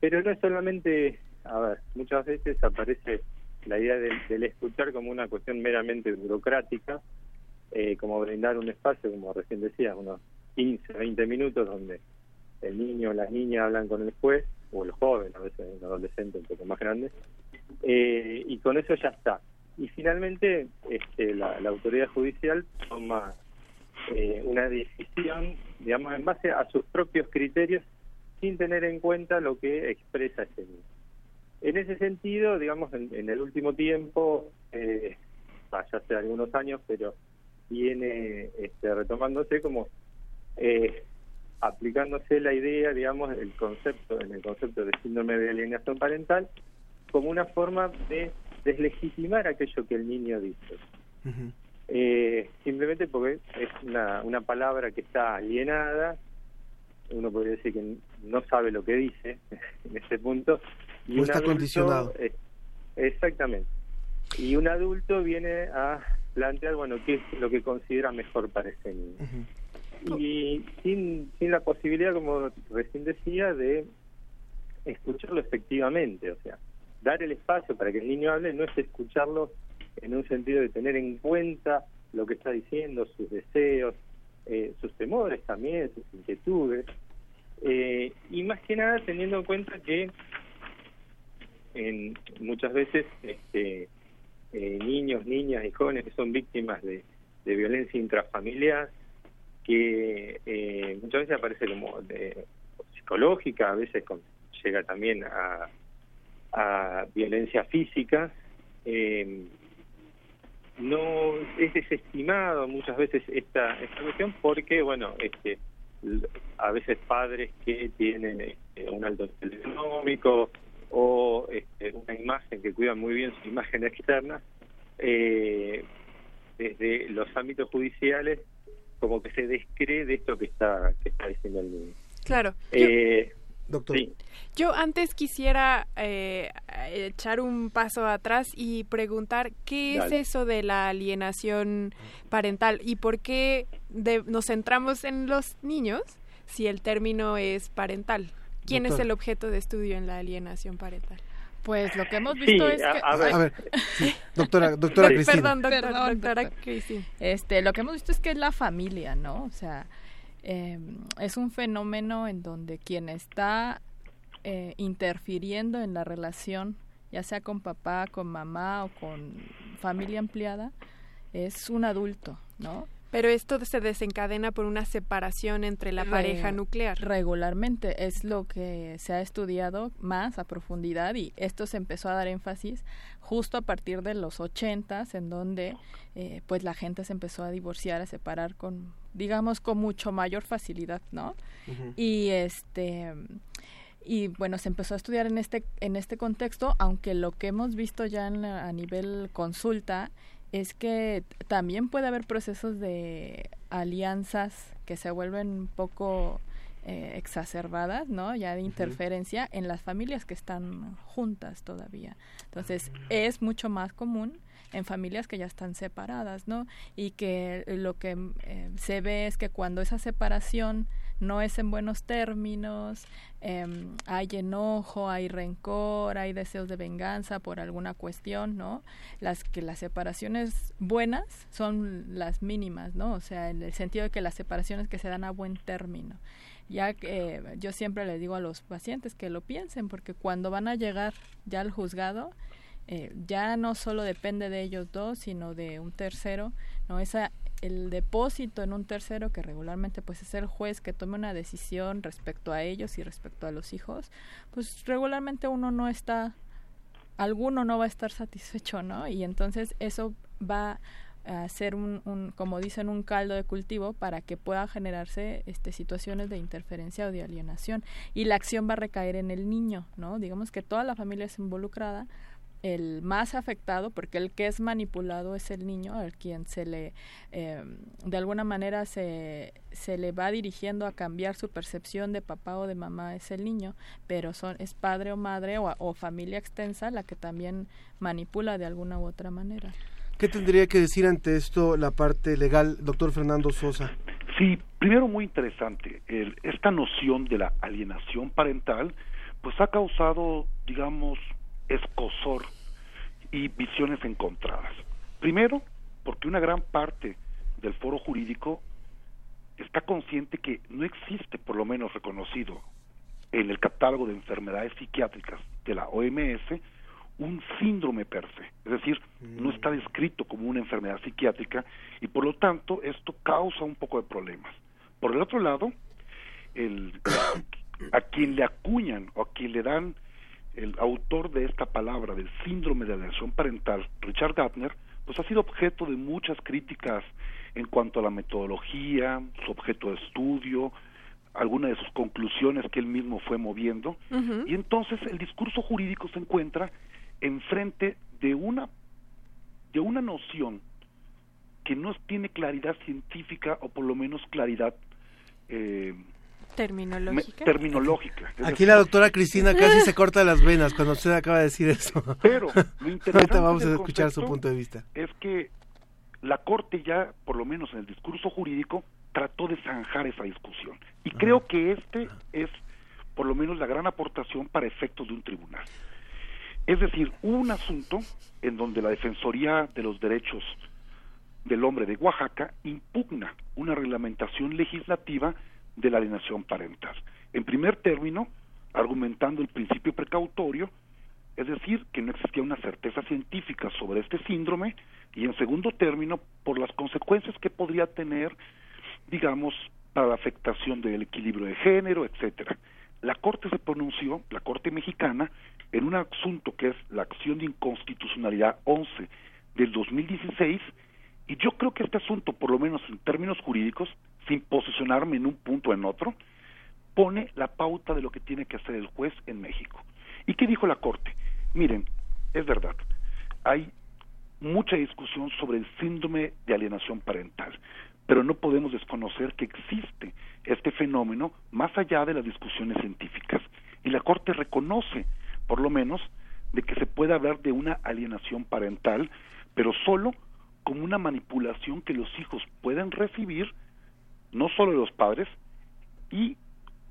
pero no es solamente a ver muchas veces aparece la idea del escuchar como una cuestión meramente burocrática eh, como brindar un espacio, como recién decía, unos 15, 20 minutos donde el niño o las niñas hablan con el juez, o el joven, a veces un adolescente un poco más grande, eh, y con eso ya está. Y finalmente este, la, autoridad judicial toma eh, una decisión, digamos, en base a sus propios criterios, sin tener en cuenta lo que expresa ese niño. En ese sentido, digamos, en, el último tiempo, eh, ya hace algunos años, pero viene este, retomándose como eh, aplicándose la idea, digamos, el concepto, en el concepto de síndrome de alienación parental, como una forma de deslegitimar aquello que el niño dice. eh, simplemente porque es una, una palabra que está alienada, uno podría decir que no sabe lo que dice en ese punto. Y está condicionado. exactamente. Y un adulto viene a plantear, bueno, qué es lo que considera mejor para ese niño. Y sin, sin la posibilidad, como recién decía, de escucharlo efectivamente, o sea, dar el espacio para que el niño hable no es escucharlo en un sentido de tener en cuenta lo que está diciendo, sus deseos, eh, sus temores también, sus inquietudes, eh, y más que nada teniendo en cuenta que en, muchas veces este, eh, niños, niñas y jóvenes que son víctimas de, violencia intrafamiliar, que eh, muchas veces aparece como de, psicológica, a veces llega también a, a violencia física. Eh, no es desestimado muchas veces esta, esta cuestión porque, bueno, este a veces padres que tienen este, un alto nivel económico o este, una imagen que cuida muy bien su imagen externa, eh, desde los ámbitos judiciales como que se descree de esto que está que está diciendo el niño. Claro. Eh, Doctor. Yo antes quisiera eh, echar un paso atrás y preguntar qué es eso de la alienación parental y por qué nos centramos en los niños si el término es parental. ¿Quién es el objeto de estudio en la alienación parental? Pues lo que hemos visto es que... A ver, doctora, doctora Cristina. Perdón, doctora Cristina. Este, lo que hemos visto es que es la familia, ¿no? O sea, em, es un fenómeno en donde quien está eh, interfiriendo en la relación, ya sea con papá, con mamá o con familia ampliada, es un adulto, ¿no? Pero esto se desencadena por una separación entre la pareja nuclear. Regularmente es lo que se ha estudiado más a profundidad y esto se empezó a dar énfasis justo a partir de los ochentas, en donde eh, pues la gente se empezó a divorciar, a separar con, digamos, con mucho mayor facilidad, ¿no? Y este y bueno se empezó a estudiar en este en este contexto aunque lo que hemos visto ya a nivel consulta es que también puede haber procesos de alianzas que se vuelven un poco eh, exacerbadas, ¿no? Ya de interferencia en las familias que están juntas todavía. Entonces, es mucho más común en familias que ya están separadas, ¿no? Y que lo que eh, se ve es que cuando esa separación no es en buenos términos, em, hay enojo, hay rencor, hay deseos de venganza por alguna cuestión, ¿no? Las que las separaciones buenas son las mínimas, ¿no? O sea, en el sentido de que las separaciones que se dan a buen término. Ya que eh, yo siempre les digo a los pacientes que lo piensen, porque cuando van a llegar ya al juzgado, eh, ya no solo depende de ellos dos, sino de un tercero, ¿no? Esa el depósito en un tercero que regularmente pues es el juez que tome una decisión respecto a ellos y respecto a los hijos pues regularmente uno no está alguno no va a estar satisfecho no y entonces eso va a ser un, un como dicen un caldo de cultivo para que pueda generarse este situaciones de interferencia o de alienación. Y la acción va a recaer en el niño no digamos que toda la familia es involucrada el más afectado, porque el que es manipulado es el niño, al quien se le, eh, de alguna manera se, se le va dirigiendo a cambiar su percepción de papá o de mamá, es el niño, pero son, es padre o madre o, o familia extensa la que también manipula de alguna u otra manera. ¿Qué tendría que decir ante esto la parte legal, doctor Fernando Sosa? Sí, primero muy interesante, el, esta noción de la alienación parental, pues ha causado, digamos, escosor y visiones encontradas. Primero, porque una gran parte del foro jurídico está consciente que no existe, por lo menos reconocido, en el catálogo de enfermedades psiquiátricas de la OMS, un síndrome per se, es decir, no está descrito como una enfermedad psiquiátrica y por lo tanto esto causa un poco de problemas. Por el otro lado, el, a quien le acuñan o a quien le dan el autor de esta palabra, del síndrome de alienación parental, Richard Gardner, pues ha sido objeto de muchas críticas en cuanto a la metodología, su objeto de estudio, algunas de sus conclusiones que él mismo fue moviendo, y entonces el discurso jurídico se encuentra enfrente de una de una noción que no tiene claridad científica o por lo menos claridad eh, Terminológica. terminológica. Aquí la doctora Cristina casi se corta las venas cuando usted acaba de decir eso. Pero lo interesante vamos a escuchar su punto de vista. Es que la Corte ya, por lo menos en el discurso jurídico, trató de zanjar esa discusión. Y creo que este es, por lo menos, la gran aportación para efectos de un tribunal. Es decir, un asunto en donde la Defensoría de los Derechos del Hombre de Oaxaca impugna una reglamentación legislativa de la alienación parental. En primer término, argumentando el principio precautorio, es decir, que no existía una certeza científica sobre este síndrome, y en segundo término, por las consecuencias que podría tener, digamos, para la afectación del equilibrio de género, etcétera. La Corte se pronunció, la Corte mexicana, en un asunto que es la acción de inconstitucionalidad 11 del 2016, y yo creo que este asunto, por lo menos en términos jurídicos, sin posicionarme en un punto o en otro, pone la pauta de lo que tiene que hacer el juez en México. ¿Y qué dijo la Corte? Miren, es verdad, hay mucha discusión sobre el síndrome de alienación parental, pero no podemos desconocer que existe este fenómeno más allá de las discusiones científicas. Y la Corte reconoce, por lo menos, de que se puede hablar de una alienación parental, pero solo como una manipulación que los hijos pueden recibir, no solo de los padres, y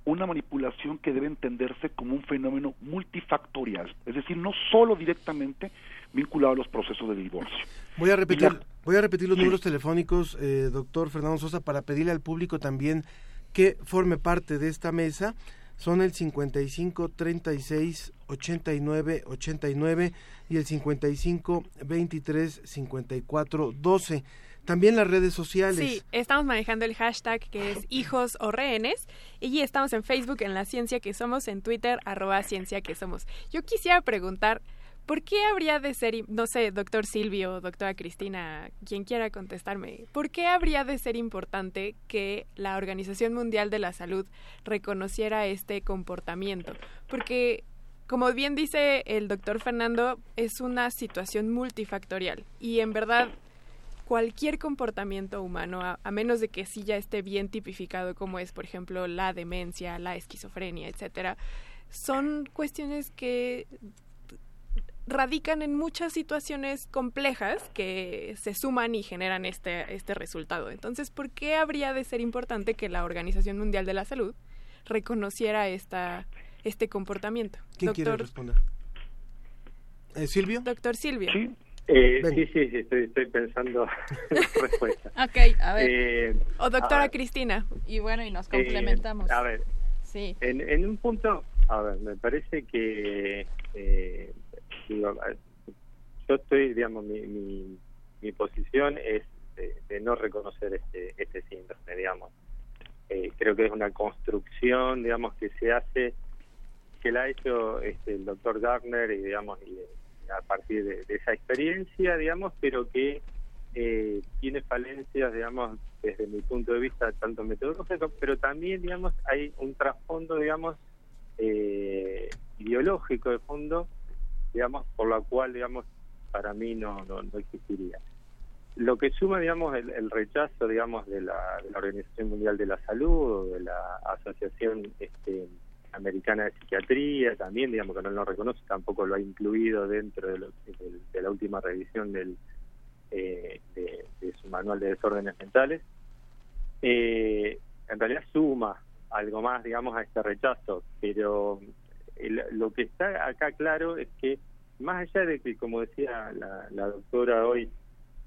una manipulación que debe entenderse como un fenómeno multifactorial, es decir, no solo directamente vinculado a los procesos de divorcio. Voy a repetir, voy a repetir los números telefónicos, eh, doctor Fernando Sosa, para pedirle al público también que forme parte de esta mesa. son el 55 36 89 89 y el 55 23 54 12. También las redes sociales. Sí, estamos manejando el hashtag que es hijos o rehenes y estamos en Facebook en la ciencia que somos, en Twitter arroba ciencia que somos. Yo quisiera preguntar, ¿por qué habría de ser, no sé, doctor Silvio, doctora Cristina, quien quiera contestarme, ¿por qué habría de ser importante que la Organización Mundial de la Salud reconociera este comportamiento? Porque como bien dice el doctor Fernando, es una situación multifactorial y en verdad cualquier comportamiento humano, a, menos de que sí ya esté bien tipificado como es, por ejemplo, la demencia, la esquizofrenia, etcétera, son cuestiones que radican en muchas situaciones complejas que se suman y generan este, este resultado. Entonces, ¿por qué habría de ser importante que la Organización Mundial de la Salud reconociera esta, este comportamiento? ¿Quién quiere responder? ¿Eh, ¿Silvio? Doctor Silvio. Eh, sí, sí, sí, estoy, estoy pensando respuesta. ok, a ver. Eh, o doctora Cristina. Y bueno, y nos complementamos. Eh, a ver, sí. En, en un punto, a ver, me parece que, eh, digo, yo estoy, digamos, mi, mi, mi posición es de, no reconocer este, este síndrome, digamos. Eh, creo que es una construcción, digamos, que se hace, que la ha hecho este, el doctor Gardner y, digamos, y a partir de, esa experiencia, digamos, pero que eh, tiene falencias, digamos, desde mi punto de vista, tanto metodológico, pero también, digamos, hay un trasfondo, digamos, eh, ideológico de fondo, digamos, por la cual, digamos, para mí no, no, existiría. Lo que suma, digamos, el, rechazo, digamos, de la, de la, Organización Mundial de la Salud o de la Asociación este, Americana de Psiquiatría, también, digamos que no lo reconoce, tampoco lo ha incluido dentro de, la última revisión del, eh, de, su manual de desórdenes mentales. Eh, en realidad suma algo más, digamos, a este rechazo, pero lo que está acá claro es que más allá de que, como decía la, doctora hoy,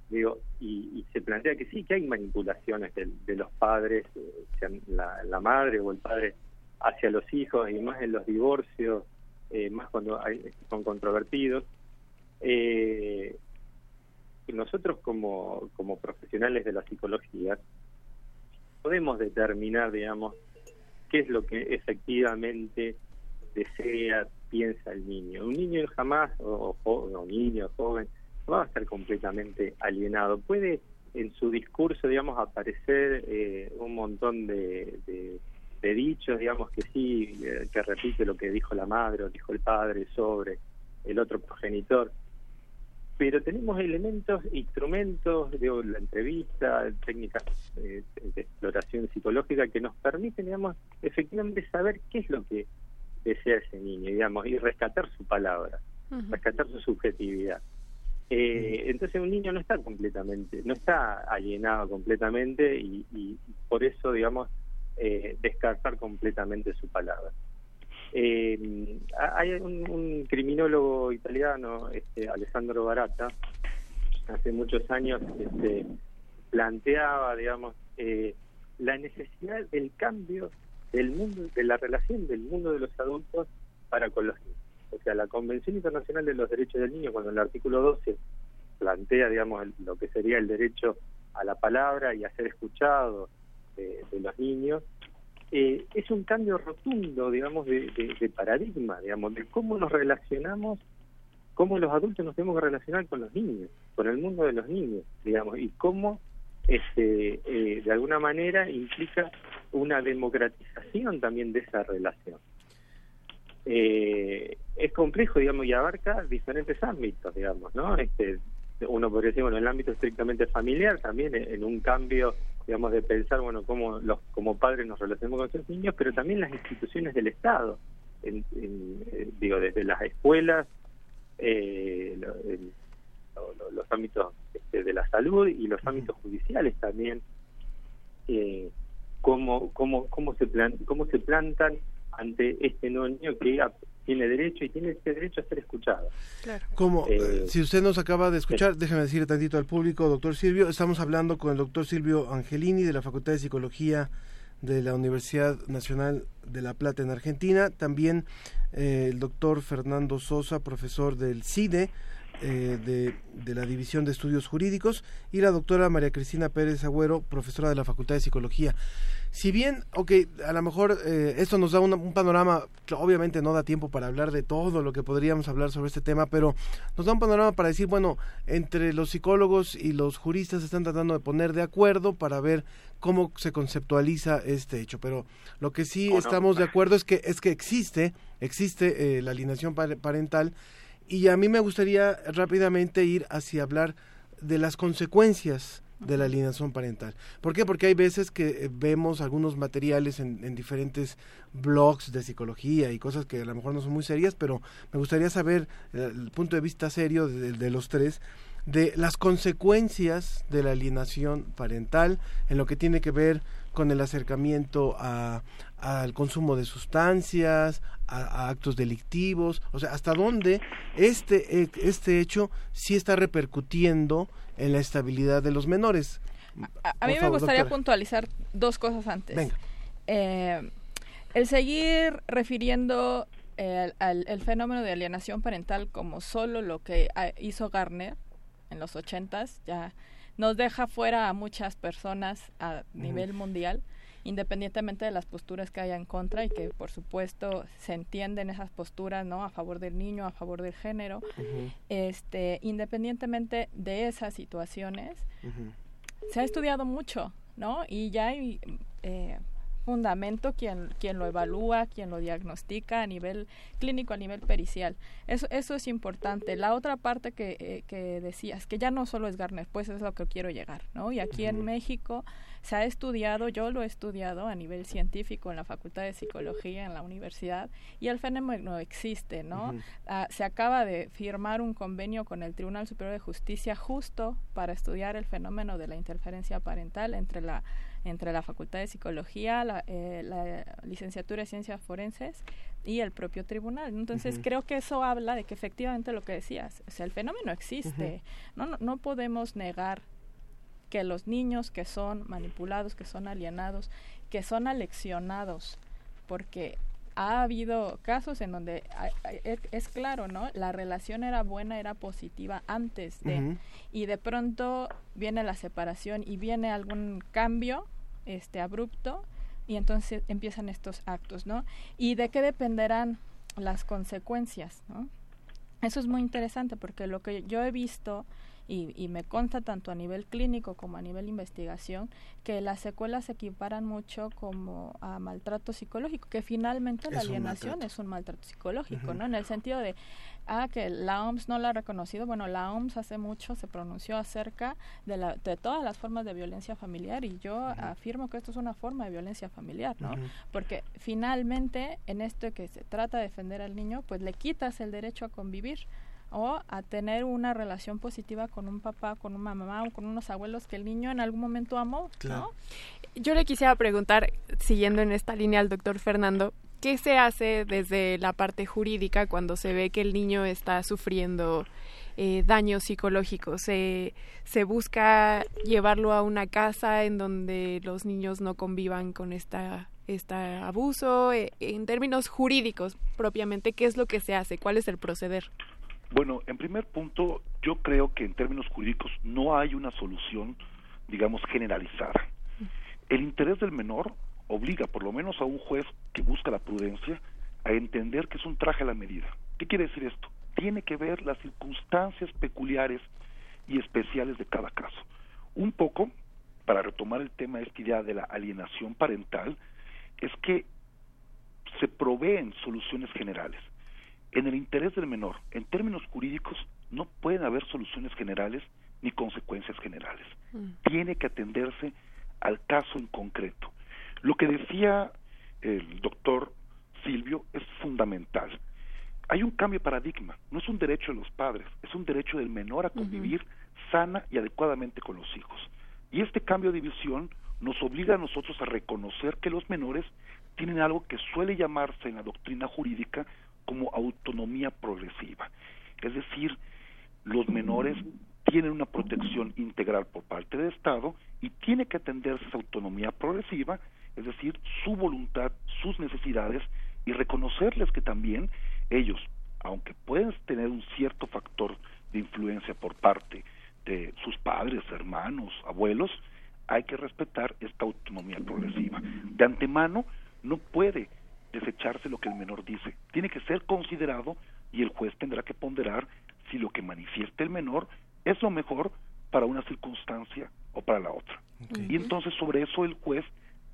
digo, y, se plantea que sí, que hay manipulaciones de, los padres, eh, sean la madre o el padre, hacia los hijos y más en los divorcios, eh, más cuando hay, son controvertidos. Eh, nosotros como, como profesionales de la psicología podemos determinar, digamos, qué es lo que efectivamente desea, piensa el niño. Un niño jamás, o, o, niño, joven, no va a estar completamente alienado. Puede en su discurso, digamos, aparecer eh, un montón de de dichos, digamos que sí, eh, que repite lo que dijo la madre o dijo el padre sobre el otro progenitor. Pero tenemos elementos, instrumentos, de la entrevista, técnicas eh, de exploración psicológica que nos permiten, digamos, efectivamente saber qué es lo que desea ese niño, digamos, y rescatar su palabra, rescatar su subjetividad. Eh, entonces un niño no está completamente, no está alienado completamente y, y por eso, digamos, eh, descartar completamente su palabra. Eh, hay un, criminólogo italiano, este, Alessandro Barata, hace muchos años este, planteaba, digamos, eh, la necesidad del cambio del mundo, de la relación del mundo de los adultos para con los niños. O sea, la Convención Internacional de los Derechos del Niño, cuando en el artículo 12 plantea, digamos, lo que sería el derecho a la palabra y a ser escuchado de, los niños, eh, es un cambio rotundo, digamos, de, paradigma, digamos, de cómo nos relacionamos, cómo los adultos nos tenemos que relacionar con los niños, con el mundo de los niños, digamos, y cómo este, eh, de alguna manera implica una democratización también de esa relación. Eh, es complejo, digamos, y abarca diferentes ámbitos, digamos, ¿no? Este, uno podría decir, bueno, en el ámbito estrictamente familiar, también en un cambio digamos, de pensar, bueno, cómo los, como padres nos relacionamos con esos niños, pero también las instituciones del Estado, en, eh, digo, desde las escuelas, eh, los ámbitos este, de la salud y los ámbitos judiciales también, eh, cómo, cómo, cómo, se plan, cómo se plantan ante este nuevo niño que tiene derecho y tiene ese derecho a ser escuchado. Como, eh, si usted nos acaba de escuchar, déjeme decir tantito al público, doctor Silvio, estamos hablando con el doctor Silvio Angelini de la Facultad de Psicología de la Universidad Nacional de La Plata en Argentina, también eh, el doctor Fernando Sosa, profesor del CIDE, eh, de, de, la División de Estudios Jurídicos, y la doctora María Cristina Pérez Agüero, profesora de la Facultad de Psicología. Si bien, ok, a lo mejor eh, esto nos da un, panorama, obviamente no da tiempo para hablar de todo lo que podríamos hablar sobre este tema, pero nos da un panorama para decir, bueno, entre los psicólogos y los juristas están tratando de poner de acuerdo para ver cómo se conceptualiza este hecho, pero lo que sí estamos de acuerdo es que es que existe, existe eh, la alineación parental y a mí me gustaría rápidamente ir hacia hablar de las consecuencias de la alineación parental. ¿Por qué? Porque hay veces que eh, vemos algunos materiales en, diferentes blogs de psicología y cosas que a lo mejor no son muy serias, pero me gustaría saber eh, el punto de vista serio de, los tres de las consecuencias de la alienación parental en lo que tiene que ver con el acercamiento al consumo de sustancias, a, actos delictivos, o sea, hasta dónde este, e, este hecho sí está repercutiendo en la estabilidad de los menores. A, mí me gustaría puntualizar dos cosas antes. Eh, el seguir refiriendo eh, al, el fenómeno de alienación parental como solo lo que hizo Garner en los ochentas ya nos deja fuera a muchas personas a nivel mundial independientemente de las posturas que haya en contra y que por supuesto se entienden esas posturas no a favor del niño a favor del género. Este independientemente de esas situaciones se ha estudiado mucho no y ya hay eh, fundamento quien, quien lo evalúa, quien lo diagnostica a nivel clínico, a nivel pericial. Eso, eso es importante. La otra parte que, eh, que decías, que ya no solo es Garner, pues es lo que quiero llegar, ¿no? Y aquí en México se ha estudiado, yo lo he estudiado a nivel científico en la Facultad de Psicología en la universidad y el fenómeno existe, ¿no? Ah, se acaba de firmar un convenio con el Tribunal Superior de Justicia justo para estudiar el fenómeno de la interferencia parental entre la entre la Facultad de Psicología, la, eh, la licenciatura de Ciencias Forenses y el propio tribunal. Entonces creo que eso habla de que efectivamente lo que decías, o sea, el fenómeno existe. no, no, no podemos negar que los niños que son manipulados, que son alienados, que son aleccionados, porque ha habido casos en donde es claro, ¿no? La relación era buena, era positiva antes de y de pronto viene la separación y viene algún cambio este abrupto y entonces empiezan estos actos, ¿no? Y de qué dependerán las consecuencias, ¿no? Eso es muy interesante porque lo que yo he visto y, y, me consta tanto a nivel clínico como a nivel investigación que las secuelas se equiparan mucho como a maltrato psicológico, que finalmente la alienación es un maltrato psicológico, ¿no? En el sentido de, ah, que la OMS no la ha reconocido, bueno, la OMS hace mucho se pronunció acerca de, la, de todas las formas de violencia familiar y yo afirmo que esto es una forma de violencia familiar, ¿no? Porque finalmente en esto que se trata de defender al niño, pues le quitas el derecho a convivir o a tener una relación positiva con un papá, con una mamá o con unos abuelos que el niño en algún momento amó, ¿no? Yo le quisiera preguntar, siguiendo en esta línea al doctor Fernando, ¿qué se hace desde la parte jurídica cuando se ve que el niño está sufriendo eh, daños psicológicos? ¿Se, ¿Se busca llevarlo a una casa en donde los niños no convivan con esta este abuso? Eh, en términos jurídicos, propiamente, ¿qué es lo que se hace? ¿Cuál es el proceder? Bueno, en primer punto, yo creo que en términos jurídicos no hay una solución, digamos, generalizada. El interés del menor obliga, por lo menos a un juez que busca la prudencia, a entender que es un traje a la medida. ¿Qué quiere decir esto? Tiene que ver las circunstancias peculiares y especiales de cada caso. Un poco, para retomar el tema de esta idea de la alienación parental, es que se proveen soluciones generales en el interés del menor, en términos jurídicos, no pueden haber soluciones generales ni consecuencias generales. Mm. Tiene que atenderse al caso en concreto. Lo que decía el doctor Silvio es fundamental. Hay un cambio de paradigma, no es un derecho de los padres, es un derecho del menor a convivir sana y adecuadamente con los hijos. Y este cambio de visión nos obliga a nosotros a reconocer que los menores tienen algo que suele llamarse en la doctrina jurídica como autonomía progresiva. Es decir, los menores tienen una protección integral por parte del Estado y tiene que atenderse esa autonomía progresiva, es decir, su voluntad, sus necesidades y reconocerles que también ellos, aunque pueden tener un cierto factor de influencia por parte de sus padres, hermanos, abuelos, hay que respetar esta autonomía progresiva. De antemano no puede desecharse lo que el menor dice, tiene que ser considerado y el juez tendrá que ponderar si lo que manifiesta el menor es lo mejor para una circunstancia o para la otra. Y entonces sobre eso el juez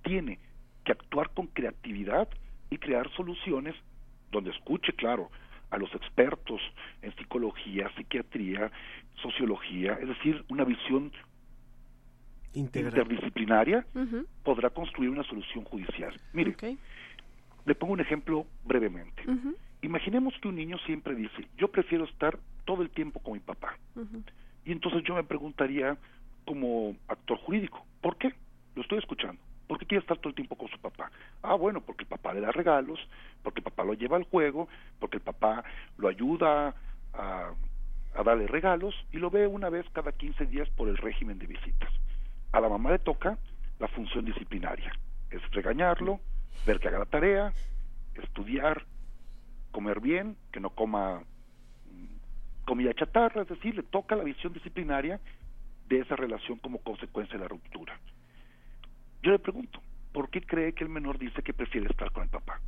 tiene que actuar con creatividad y crear soluciones donde escuche, claro, a los expertos en psicología, psiquiatría, sociología, es decir, una visión interdisciplinaria, podrá construir una solución judicial. Mire, le pongo un ejemplo brevemente. Imaginemos que un niño siempre dice, yo prefiero estar todo el tiempo con mi papá. Y entonces yo me preguntaría como actor jurídico, ¿por qué? Lo estoy escuchando. ¿Por qué quiere estar todo el tiempo con su papá? Ah, bueno, porque el papá le da regalos, porque el papá lo lleva al juego, porque el papá lo ayuda a, a darle regalos y lo ve una vez cada 15 días por el régimen de visitas. A la mamá le toca la función disciplinaria, es regañarlo, ver que haga la tarea, estudiar, comer bien, que no coma mm, comida chatarra, es decir, le toca la visión disciplinaria de esa relación como consecuencia de la ruptura. Yo le pregunto, ¿por qué cree que el menor dice que prefiere estar con el papá?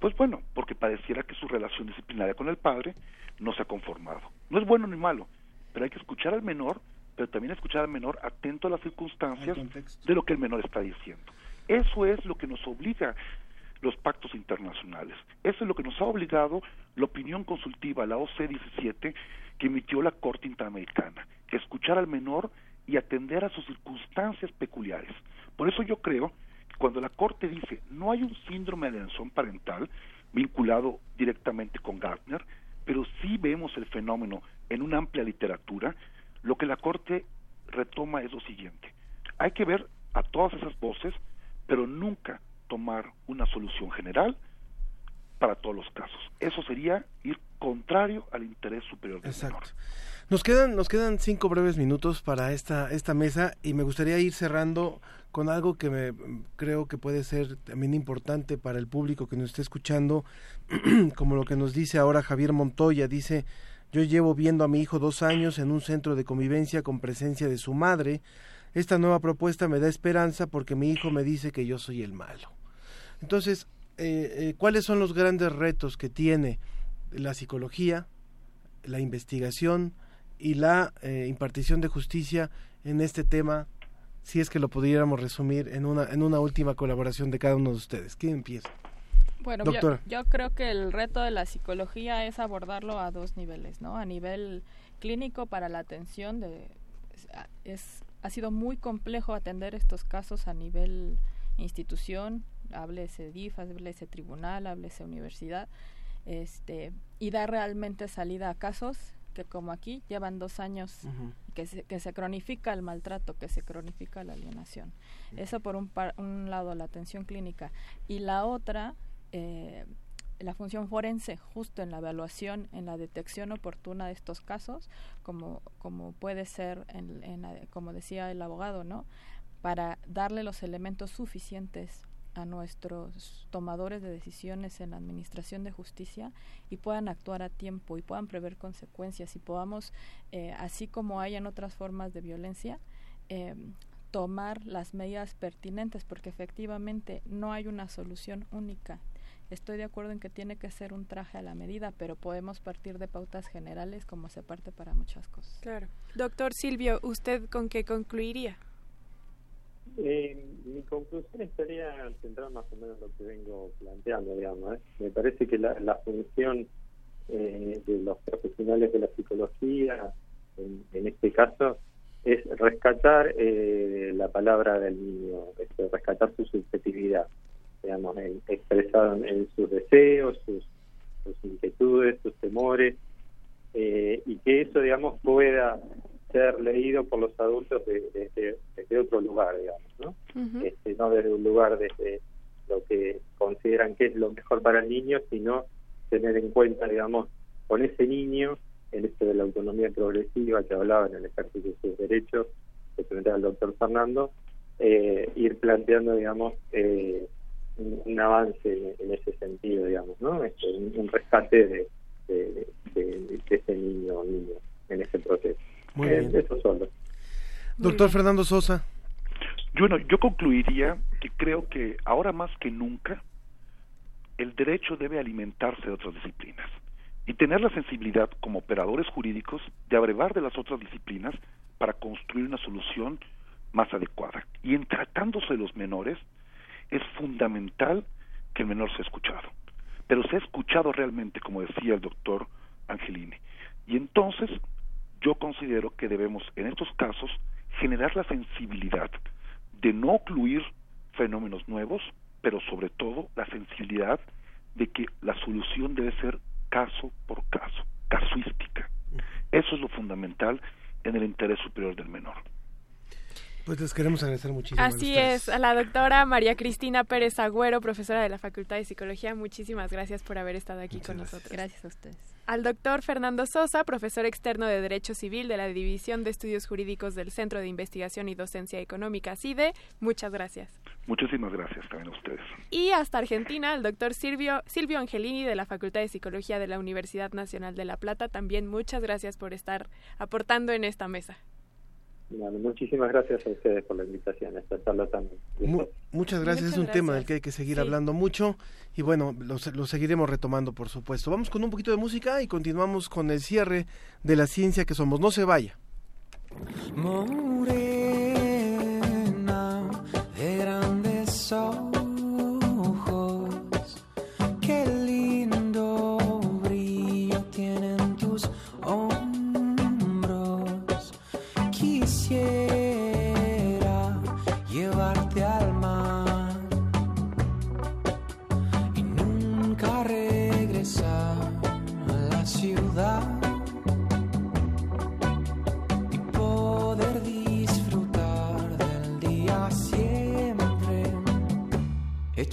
Pues bueno, porque pareciera que su relación disciplinaria con el padre no se ha conformado. No es bueno ni malo, pero hay que escuchar al menor pero también escuchar al menor atento a las circunstancias de lo que el menor está diciendo. Eso es lo que nos obliga los pactos internacionales. Eso es lo que nos ha obligado la opinión consultiva, la OC-17, que emitió la Corte Interamericana, escuchar al menor y atender a sus circunstancias peculiares. Por eso yo creo que cuando la Corte dice no hay un síndrome de alienación parental vinculado directamente con Gartner, pero sí vemos el fenómeno en una amplia literatura, lo que la Corte retoma es lo siguiente. Hay que ver a todas esas voces, pero nunca tomar una solución general para todos los casos. Eso sería ir contrario al interés superior del Exacto. Nos quedan, nos quedan cinco breves minutos para esta, esta mesa y me gustaría ir cerrando con algo que me creo que puede ser también importante para el público que nos esté escuchando, como lo que nos dice ahora Javier Montoya, dice yo llevo viendo a mi hijo dos años en un centro de convivencia con presencia de su madre. Esta nueva propuesta me da esperanza porque mi hijo me dice que yo soy el malo. Entonces, eh, eh, ¿cuáles son los grandes retos que tiene la psicología, la investigación y la eh, impartición de justicia en este tema? Si es que lo pudiéramos resumir en una, en una última colaboración de cada uno de ustedes. ¿Quién empieza? Bueno, yo, creo que el reto de la psicología es abordarlo a dos niveles, ¿no? A nivel clínico para la atención de es ha sido muy complejo atender estos casos a nivel institución, háblese DIF, háblese tribunal, háblese universidad, este y dar realmente salida a casos que como aquí llevan dos años que, se, que se cronifica el maltrato, que se cronifica la alienación. Eso por un, un lado la atención clínica. Y la otra eh, la función forense justo en la evaluación, en la detección oportuna de estos casos, como, como puede ser, en, como decía el abogado, ¿no? Para darle los elementos suficientes a nuestros tomadores de decisiones en la administración de justicia y puedan actuar a tiempo y puedan prever consecuencias y podamos, eh, así como hay en otras formas de violencia, eh, tomar las medidas pertinentes porque efectivamente no hay una solución única Estoy de acuerdo en que tiene que ser un traje a la medida, pero podemos partir de pautas generales como se parte para muchas cosas. Claro. Doctor Silvio, ¿usted con qué concluiría? Eh, mi conclusión estaría centrada más o menos en lo que vengo planteando, digamos. ¿eh? Me parece que la, la función eh, de los profesionales de la psicología, en, este caso, es rescatar eh, la palabra del niño, este, rescatar su subjetividad digamos, expresado en, sus deseos, sus, inquietudes, sus temores, eh, y que eso, digamos, pueda ser leído por los adultos desde, desde, otro lugar, digamos, ¿no? este, no desde un lugar desde lo que consideran que es lo mejor para el niño, sino tener en cuenta, digamos, con ese niño, en esto de la autonomía progresiva que hablaba en el ejercicio de sus derechos, que presentaba el doctor Fernando, eh, ir planteando, digamos, eh, un, avance en ese sentido, digamos, ¿no? Este, un, rescate de, de, ese niño o niño en ese proceso. Muy bien. Eso solo. Doctor Fernando Sosa. Bueno, yo concluiría que creo que ahora más que nunca el derecho debe alimentarse de otras disciplinas y tener la sensibilidad como operadores jurídicos de abrevar de las otras disciplinas para construir una solución más adecuada. Y en tratándose de los menores, es fundamental que el menor sea escuchado. Pero sea escuchado realmente, como decía el doctor Angelini. Y entonces, yo considero que debemos, en estos casos, generar la sensibilidad de no ocluir fenómenos nuevos, pero sobre todo la sensibilidad de que la solución debe ser caso por caso, casuística. Eso es lo fundamental en el interés superior del menor. Pues les queremos agradecer muchísimo. Así es, a la doctora María Cristina Pérez Agüero, profesora de la Facultad de Psicología, muchísimas gracias por haber estado aquí con nosotros. Gracias a ustedes. Al doctor Fernando Sosa, profesor externo de Derecho Civil de la División de Estudios Jurídicos del Centro de Investigación y Docencia Económica, CIDE, muchas gracias. Muchísimas gracias también a ustedes. Y hasta Argentina, el doctor Silvio, Silvio Angelini de la Facultad de Psicología de la Universidad Nacional de La Plata, también muchas gracias por estar aportando en esta mesa muchísimas gracias a ustedes por la invitación a esta charla también. muchas gracias, es un tema del que hay que seguir hablando mucho y bueno, lo, lo, seguiremos retomando por supuesto. Vamos con un poquito de música y continuamos con el cierre de la ciencia que somos. No se vaya.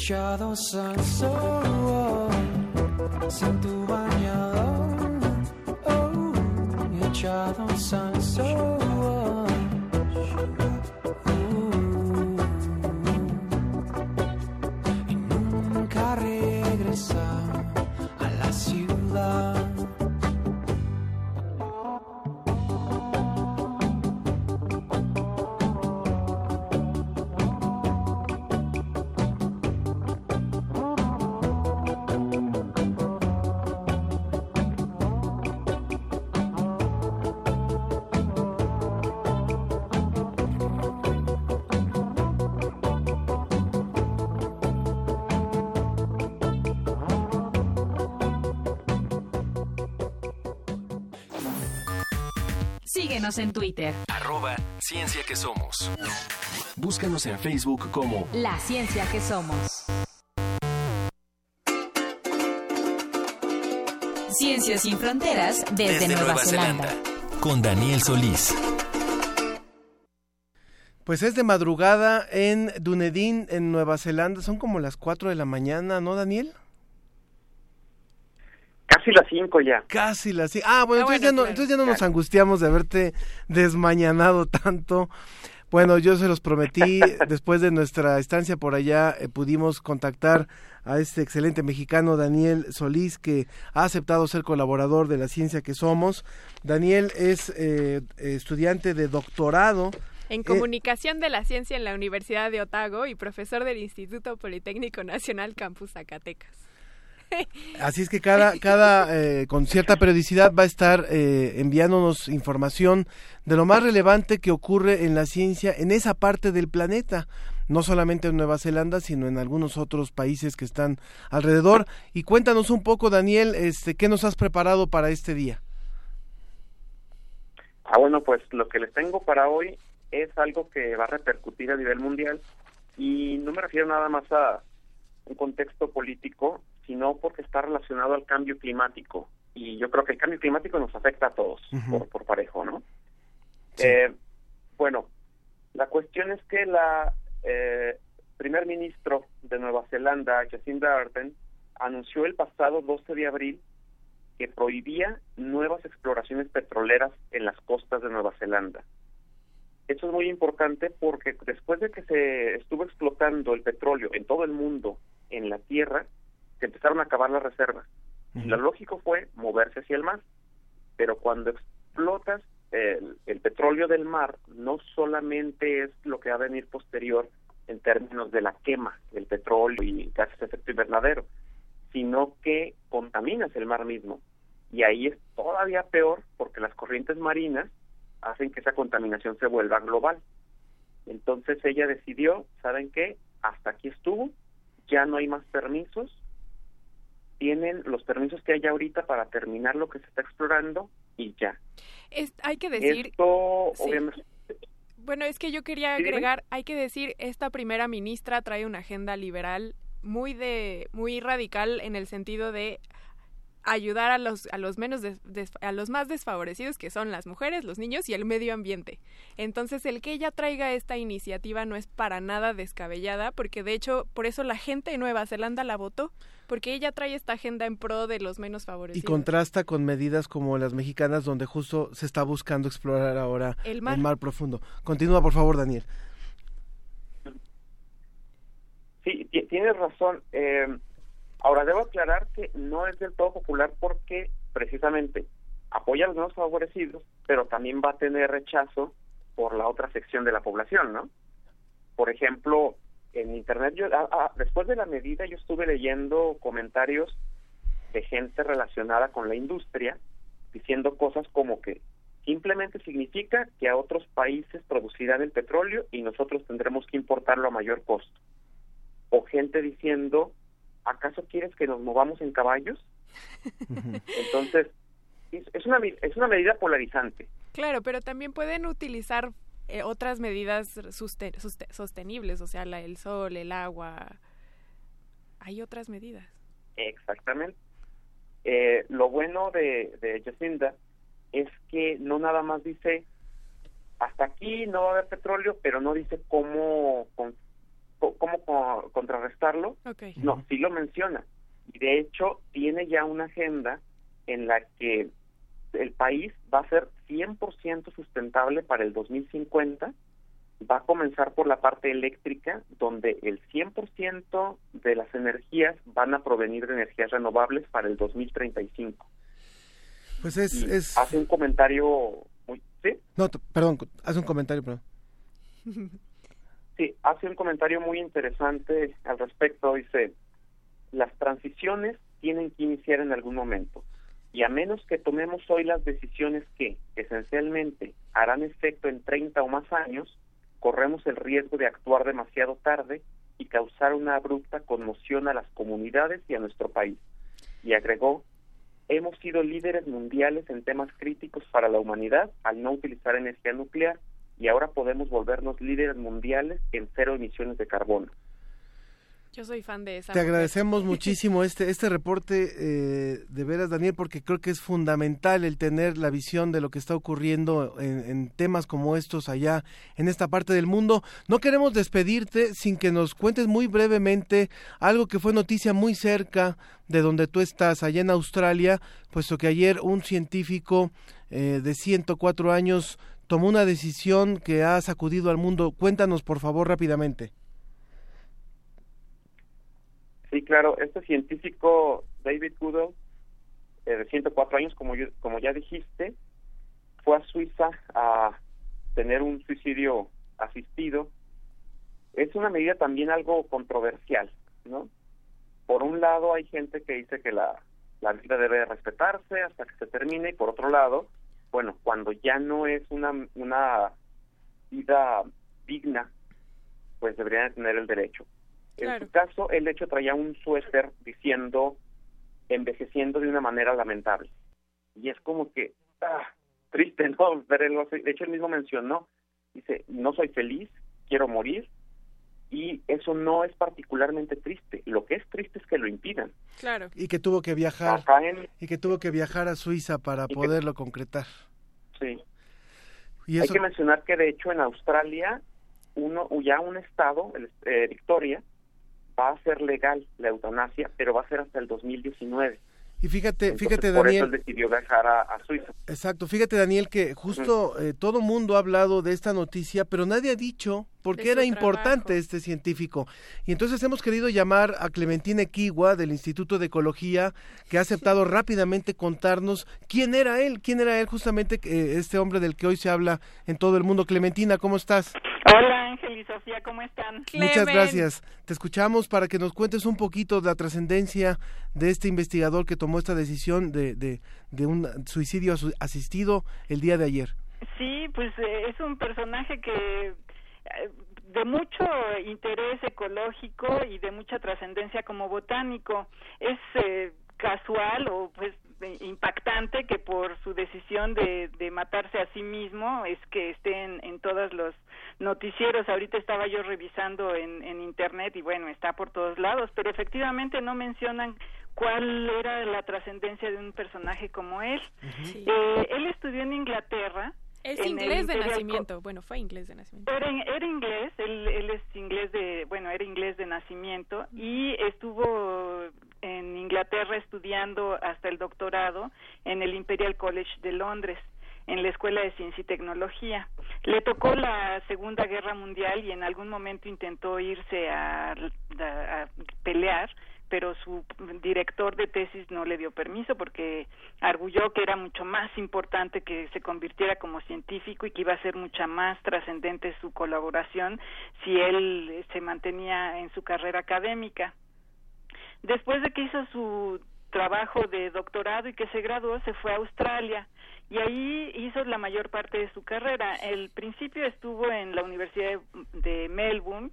Echados al sol sin tu bañador oh, echados al sol. Y nunca regresar a la ciudad en Twitter. Arroba Ciencia que Somos. Búscanos en Facebook como La Ciencia que Somos. Ciencias sin fronteras desde, Nueva, Zelanda. Con Daniel Solís. Pues es de madrugada en Dunedin, en Nueva Zelanda. Son como las 4 de la mañana, ¿no, Daniel? Casi las cinco ya. Casi las cinco. Ah, bueno, entonces, ya no, entonces ya no nos angustiamos de haberte desmañanado tanto. Bueno, yo se los prometí, después de nuestra estancia por allá, eh, pudimos contactar a este excelente mexicano Daniel Solís, que ha aceptado ser colaborador de la ciencia que somos. Daniel es eh, estudiante de doctorado. En comunicación de la ciencia en la Universidad de Otago y profesor del Instituto Politécnico Nacional Campus Zacatecas. Así es que cada, cada eh, con cierta periodicidad va a estar eh, enviándonos información de lo más relevante que ocurre en la ciencia en esa parte del planeta, no solamente en Nueva Zelanda, sino en algunos otros países que están alrededor. Y cuéntanos un poco, Daniel, este, ¿qué nos has preparado para este día? Ah, bueno, pues lo que les tengo para hoy es algo que va a repercutir a nivel mundial y no me refiero nada más a un contexto político, sino porque está relacionado al cambio climático. Y yo creo que el cambio climático nos afecta a todos por, parejo, ¿no? Eh, bueno, la cuestión es que la eh, primer ministro de Nueva Zelanda, Jacinda Ardern, anunció el pasado 12 de abril que prohibía nuevas exploraciones petroleras en las costas de Nueva Zelanda. Esto es muy importante porque después de que se estuvo explotando el petróleo en todo el mundo, en la tierra, se empezaron a acabar las reservas. Lo lógico fue moverse hacia el mar. Pero cuando explotas el, el, petróleo del mar, no solamente es lo que va a venir posterior en términos de la quema del petróleo y gases de efecto invernadero, sino que contaminas el mar mismo. Y ahí es todavía peor porque las corrientes marinas hacen que esa contaminación se vuelva global. Entonces ella decidió, ¿saben qué? Hasta aquí estuvo, ya no hay más permisos, tienen los permisos que hay ahorita para terminar lo que se está explorando y ya. Es, hay que decir... Esto, obviamente, bueno, es que yo quería agregar, hay que decir, esta primera ministra trae una agenda liberal muy de muy radical en el sentido de ayudar a los a los menos a los más desfavorecidos que son las mujeres, los niños y el medio ambiente. Entonces, el que ella traiga esta iniciativa no es para nada descabellada, porque de hecho, por eso la gente de Nueva Zelanda la votó, porque ella trae esta agenda en pro de los menos favorecidos. Y contrasta con medidas como las mexicanas donde justo se está buscando explorar ahora el mar, el mar profundo. Continúa, por favor, Daniel. Sí, tienes razón. Eh, Ahora, debo aclarar que no es del todo popular porque precisamente apoya a los menos favorecidos, pero también va a tener rechazo por la otra sección de la población, ¿no? Por ejemplo, en Internet, yo, ah, ah, después de la medida, yo estuve leyendo comentarios de gente relacionada con la industria diciendo cosas como que simplemente significa que a otros países producirán el petróleo y nosotros tendremos que importarlo a mayor costo. O gente diciendo ¿acaso quieres que nos movamos en caballos? Entonces, es una, es una medida polarizante. Claro, pero también pueden utilizar eh, otras medidas sostenibles, o sea, la, el sol, el agua. Hay otras medidas. Exactamente. Eh, lo bueno de, de Jacinda es que no nada más dice hasta aquí no va a haber petróleo, pero no dice cómo cómo contrarrestarlo. No, sí lo menciona. Y de hecho tiene ya una agenda en la que el país va a ser 100% sustentable para el 2050. Va a comenzar por la parte eléctrica, donde el 100% de las energías van a provenir de energías renovables para el 2035. Pues es, es... Hace un comentario muy... ¿Sí? No, perdón, hace un comentario, perdón. Sí, hace un comentario muy interesante al respecto. Dice, las transiciones tienen que iniciar en algún momento. Y a menos que tomemos hoy las decisiones que, esencialmente, harán efecto en 30 o más años, corremos el riesgo de actuar demasiado tarde y causar una abrupta conmoción a las comunidades y a nuestro país. Y agregó, hemos sido líderes mundiales en temas críticos para la humanidad al no utilizar energía nuclear y ahora podemos volvernos líderes mundiales en cero emisiones de carbono. Yo soy fan de esa. Te agradecemos muchísimo este este reporte eh, de veras, Daniel, porque creo que es fundamental el tener la visión de lo que está ocurriendo en, en, temas como estos allá en esta parte del mundo. No queremos despedirte sin que nos cuentes muy brevemente algo que fue noticia muy cerca de donde tú estás, allá en Australia, puesto que ayer un científico eh, de 104 años tomó una decisión que ha sacudido al mundo. Cuéntanos, por favor, rápidamente. Sí, claro. Este científico, David Goodall, eh, de 104 años, como, como ya dijiste, fue a Suiza a tener un suicidio asistido. Es una medida también algo controversial, ¿no? Por un lado hay gente que dice que la, la vida debe respetarse hasta que se termine y por otro lado bueno, cuando ya no es una, una vida digna, pues deberían tener el derecho. En su caso, el hecho traía un suéter diciendo envejeciendo de una manera lamentable. Y es como que, ah, triste, ¿no? Pero de hecho, él mismo mencionó, dice, no soy feliz, quiero morir, y eso no es particularmente triste. Lo que es triste es que lo impidan. Claro. Y que tuvo que viajar. Y que tuvo que viajar a Suiza para poderlo concretar. Sí. ¿Y Hay que mencionar que de hecho en Australia uno ya un estado, eh, Victoria, va a ser legal la eutanasia, pero va a ser hasta el 2019. Y fíjate, fíjate por Daniel. eso él decidió viajar a, a Suiza. Exacto, fíjate Daniel que justo eh, todo mundo ha hablado de esta noticia, pero nadie ha dicho por qué era importante trabajo. este científico. Y entonces hemos querido llamar a Clementina Equigua del Instituto de Ecología, que ha aceptado rápidamente contarnos quién era él, quién era él justamente eh, este hombre del que hoy se habla en todo el mundo. Clementina, ¿cómo estás? Hola Ángel y Sofía, ¿cómo están? Muchas gracias. Te escuchamos para que nos cuentes un poquito de la trascendencia de este investigador que tomó esta decisión de, de, de un suicidio asu- asistido el día de ayer. Sí, pues eh, es un personaje que eh, de mucho interés ecológico y de mucha trascendencia como botánico. Es eh, casual o pues impactante que por su decisión de, de matarse a sí mismo es que esté en, en todos los noticieros. Ahorita estaba yo revisando en, en internet y bueno, está por todos lados, pero efectivamente no mencionan cuál era la trascendencia de un personaje como él. Eh, él estudió en Inglaterra. Es en inglés de nacimiento. Bueno, fue inglés de nacimiento. era, era inglés, él, él es inglés de, bueno, era inglés de nacimiento y estuvo en Inglaterra estudiando hasta el doctorado en el Imperial College de Londres, en la Escuela de Ciencia y Tecnología. Le tocó la Segunda Guerra Mundial y en algún momento intentó irse a, a- a pelear, pero su director de tesis no le dio permiso porque arguyó que era mucho más importante que se convirtiera como científico y que iba a ser mucha más trascendente su colaboración si él eh, se mantenía en su carrera académica. Después de que hizo su trabajo de doctorado y que se graduó, se fue a Australia y ahí hizo la mayor parte de su carrera. El principio estuvo en la Universidad de, de Melbourne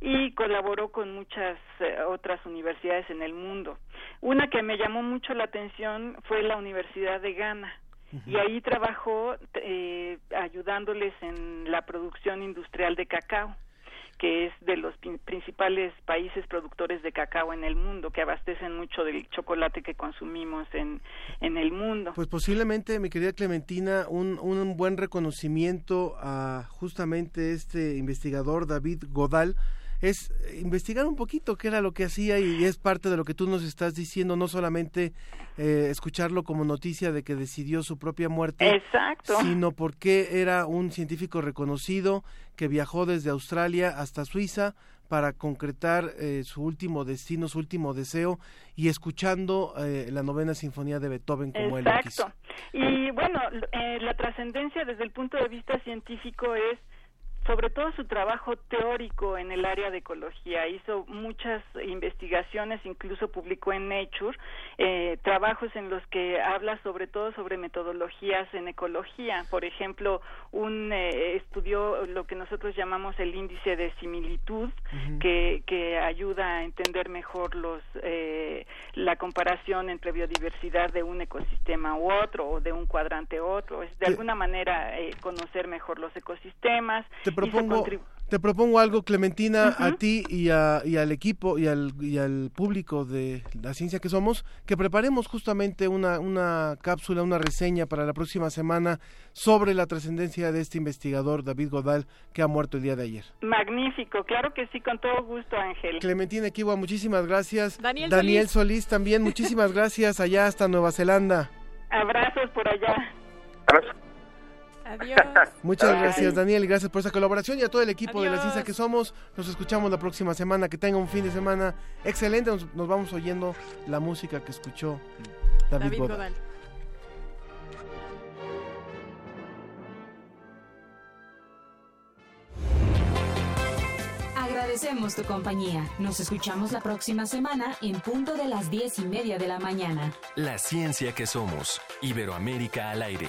y colaboró con muchas eh, otras universidades en el mundo. Una que me llamó mucho la atención fue la Universidad de Ghana. Y ahí trabajó eh, ayudándoles en la producción industrial de cacao que es de los principales países productores de cacao en el mundo, que abastecen mucho del chocolate que consumimos en, en el mundo. Pues posiblemente, mi querida Clementina, un, un buen reconocimiento a justamente este investigador David Godal es investigar un poquito qué era lo que hacía y es parte de lo que tú nos estás diciendo, no solamente eh, escucharlo como noticia de que decidió su propia muerte, Exacto. sino porque era un científico reconocido que viajó desde Australia hasta Suiza para concretar eh, su último destino, su último deseo y escuchando eh, la novena sinfonía de Beethoven como él lo quiso. Exacto. Y bueno, eh, la trascendencia desde el punto de vista científico es sobre todo su trabajo teórico en el área de ecología. Hizo muchas investigaciones, incluso publicó en Nature eh, trabajos en los que habla sobre todo sobre metodologías en ecología. Por ejemplo, un eh, estudió lo que nosotros llamamos el índice de similitud, que, que ayuda a entender mejor los eh, la comparación entre biodiversidad de un ecosistema u otro o de un cuadrante u otro. Es de alguna manera eh, conocer mejor los ecosistemas. Te propongo, te propongo algo, Clementina, a ti y, a- y al equipo y al, y al público de la ciencia que somos, que preparemos justamente una, una cápsula, una reseña para la próxima semana sobre la trascendencia de este investigador, David Godal, que ha muerto el día de ayer. Magnífico, claro que sí, con todo gusto, Ángel. Clementina Equiwa, muchísimas gracias. Daniel Daniel Solís. Solís también, muchísimas gracias allá hasta Nueva Zelanda. Abrazos por allá. Adiós. Muchas Bye. gracias, Daniel, y gracias por esa colaboración y a todo el equipo de la ciencia que somos. Nos escuchamos la próxima semana. Que tenga un fin de semana excelente. Nos, nos vamos oyendo la música que escuchó David, David Godal. Godal. Agradecemos tu compañía. Nos escuchamos la próxima semana en punto de las diez y media de la mañana. La ciencia que somos. Iberoamérica al aire.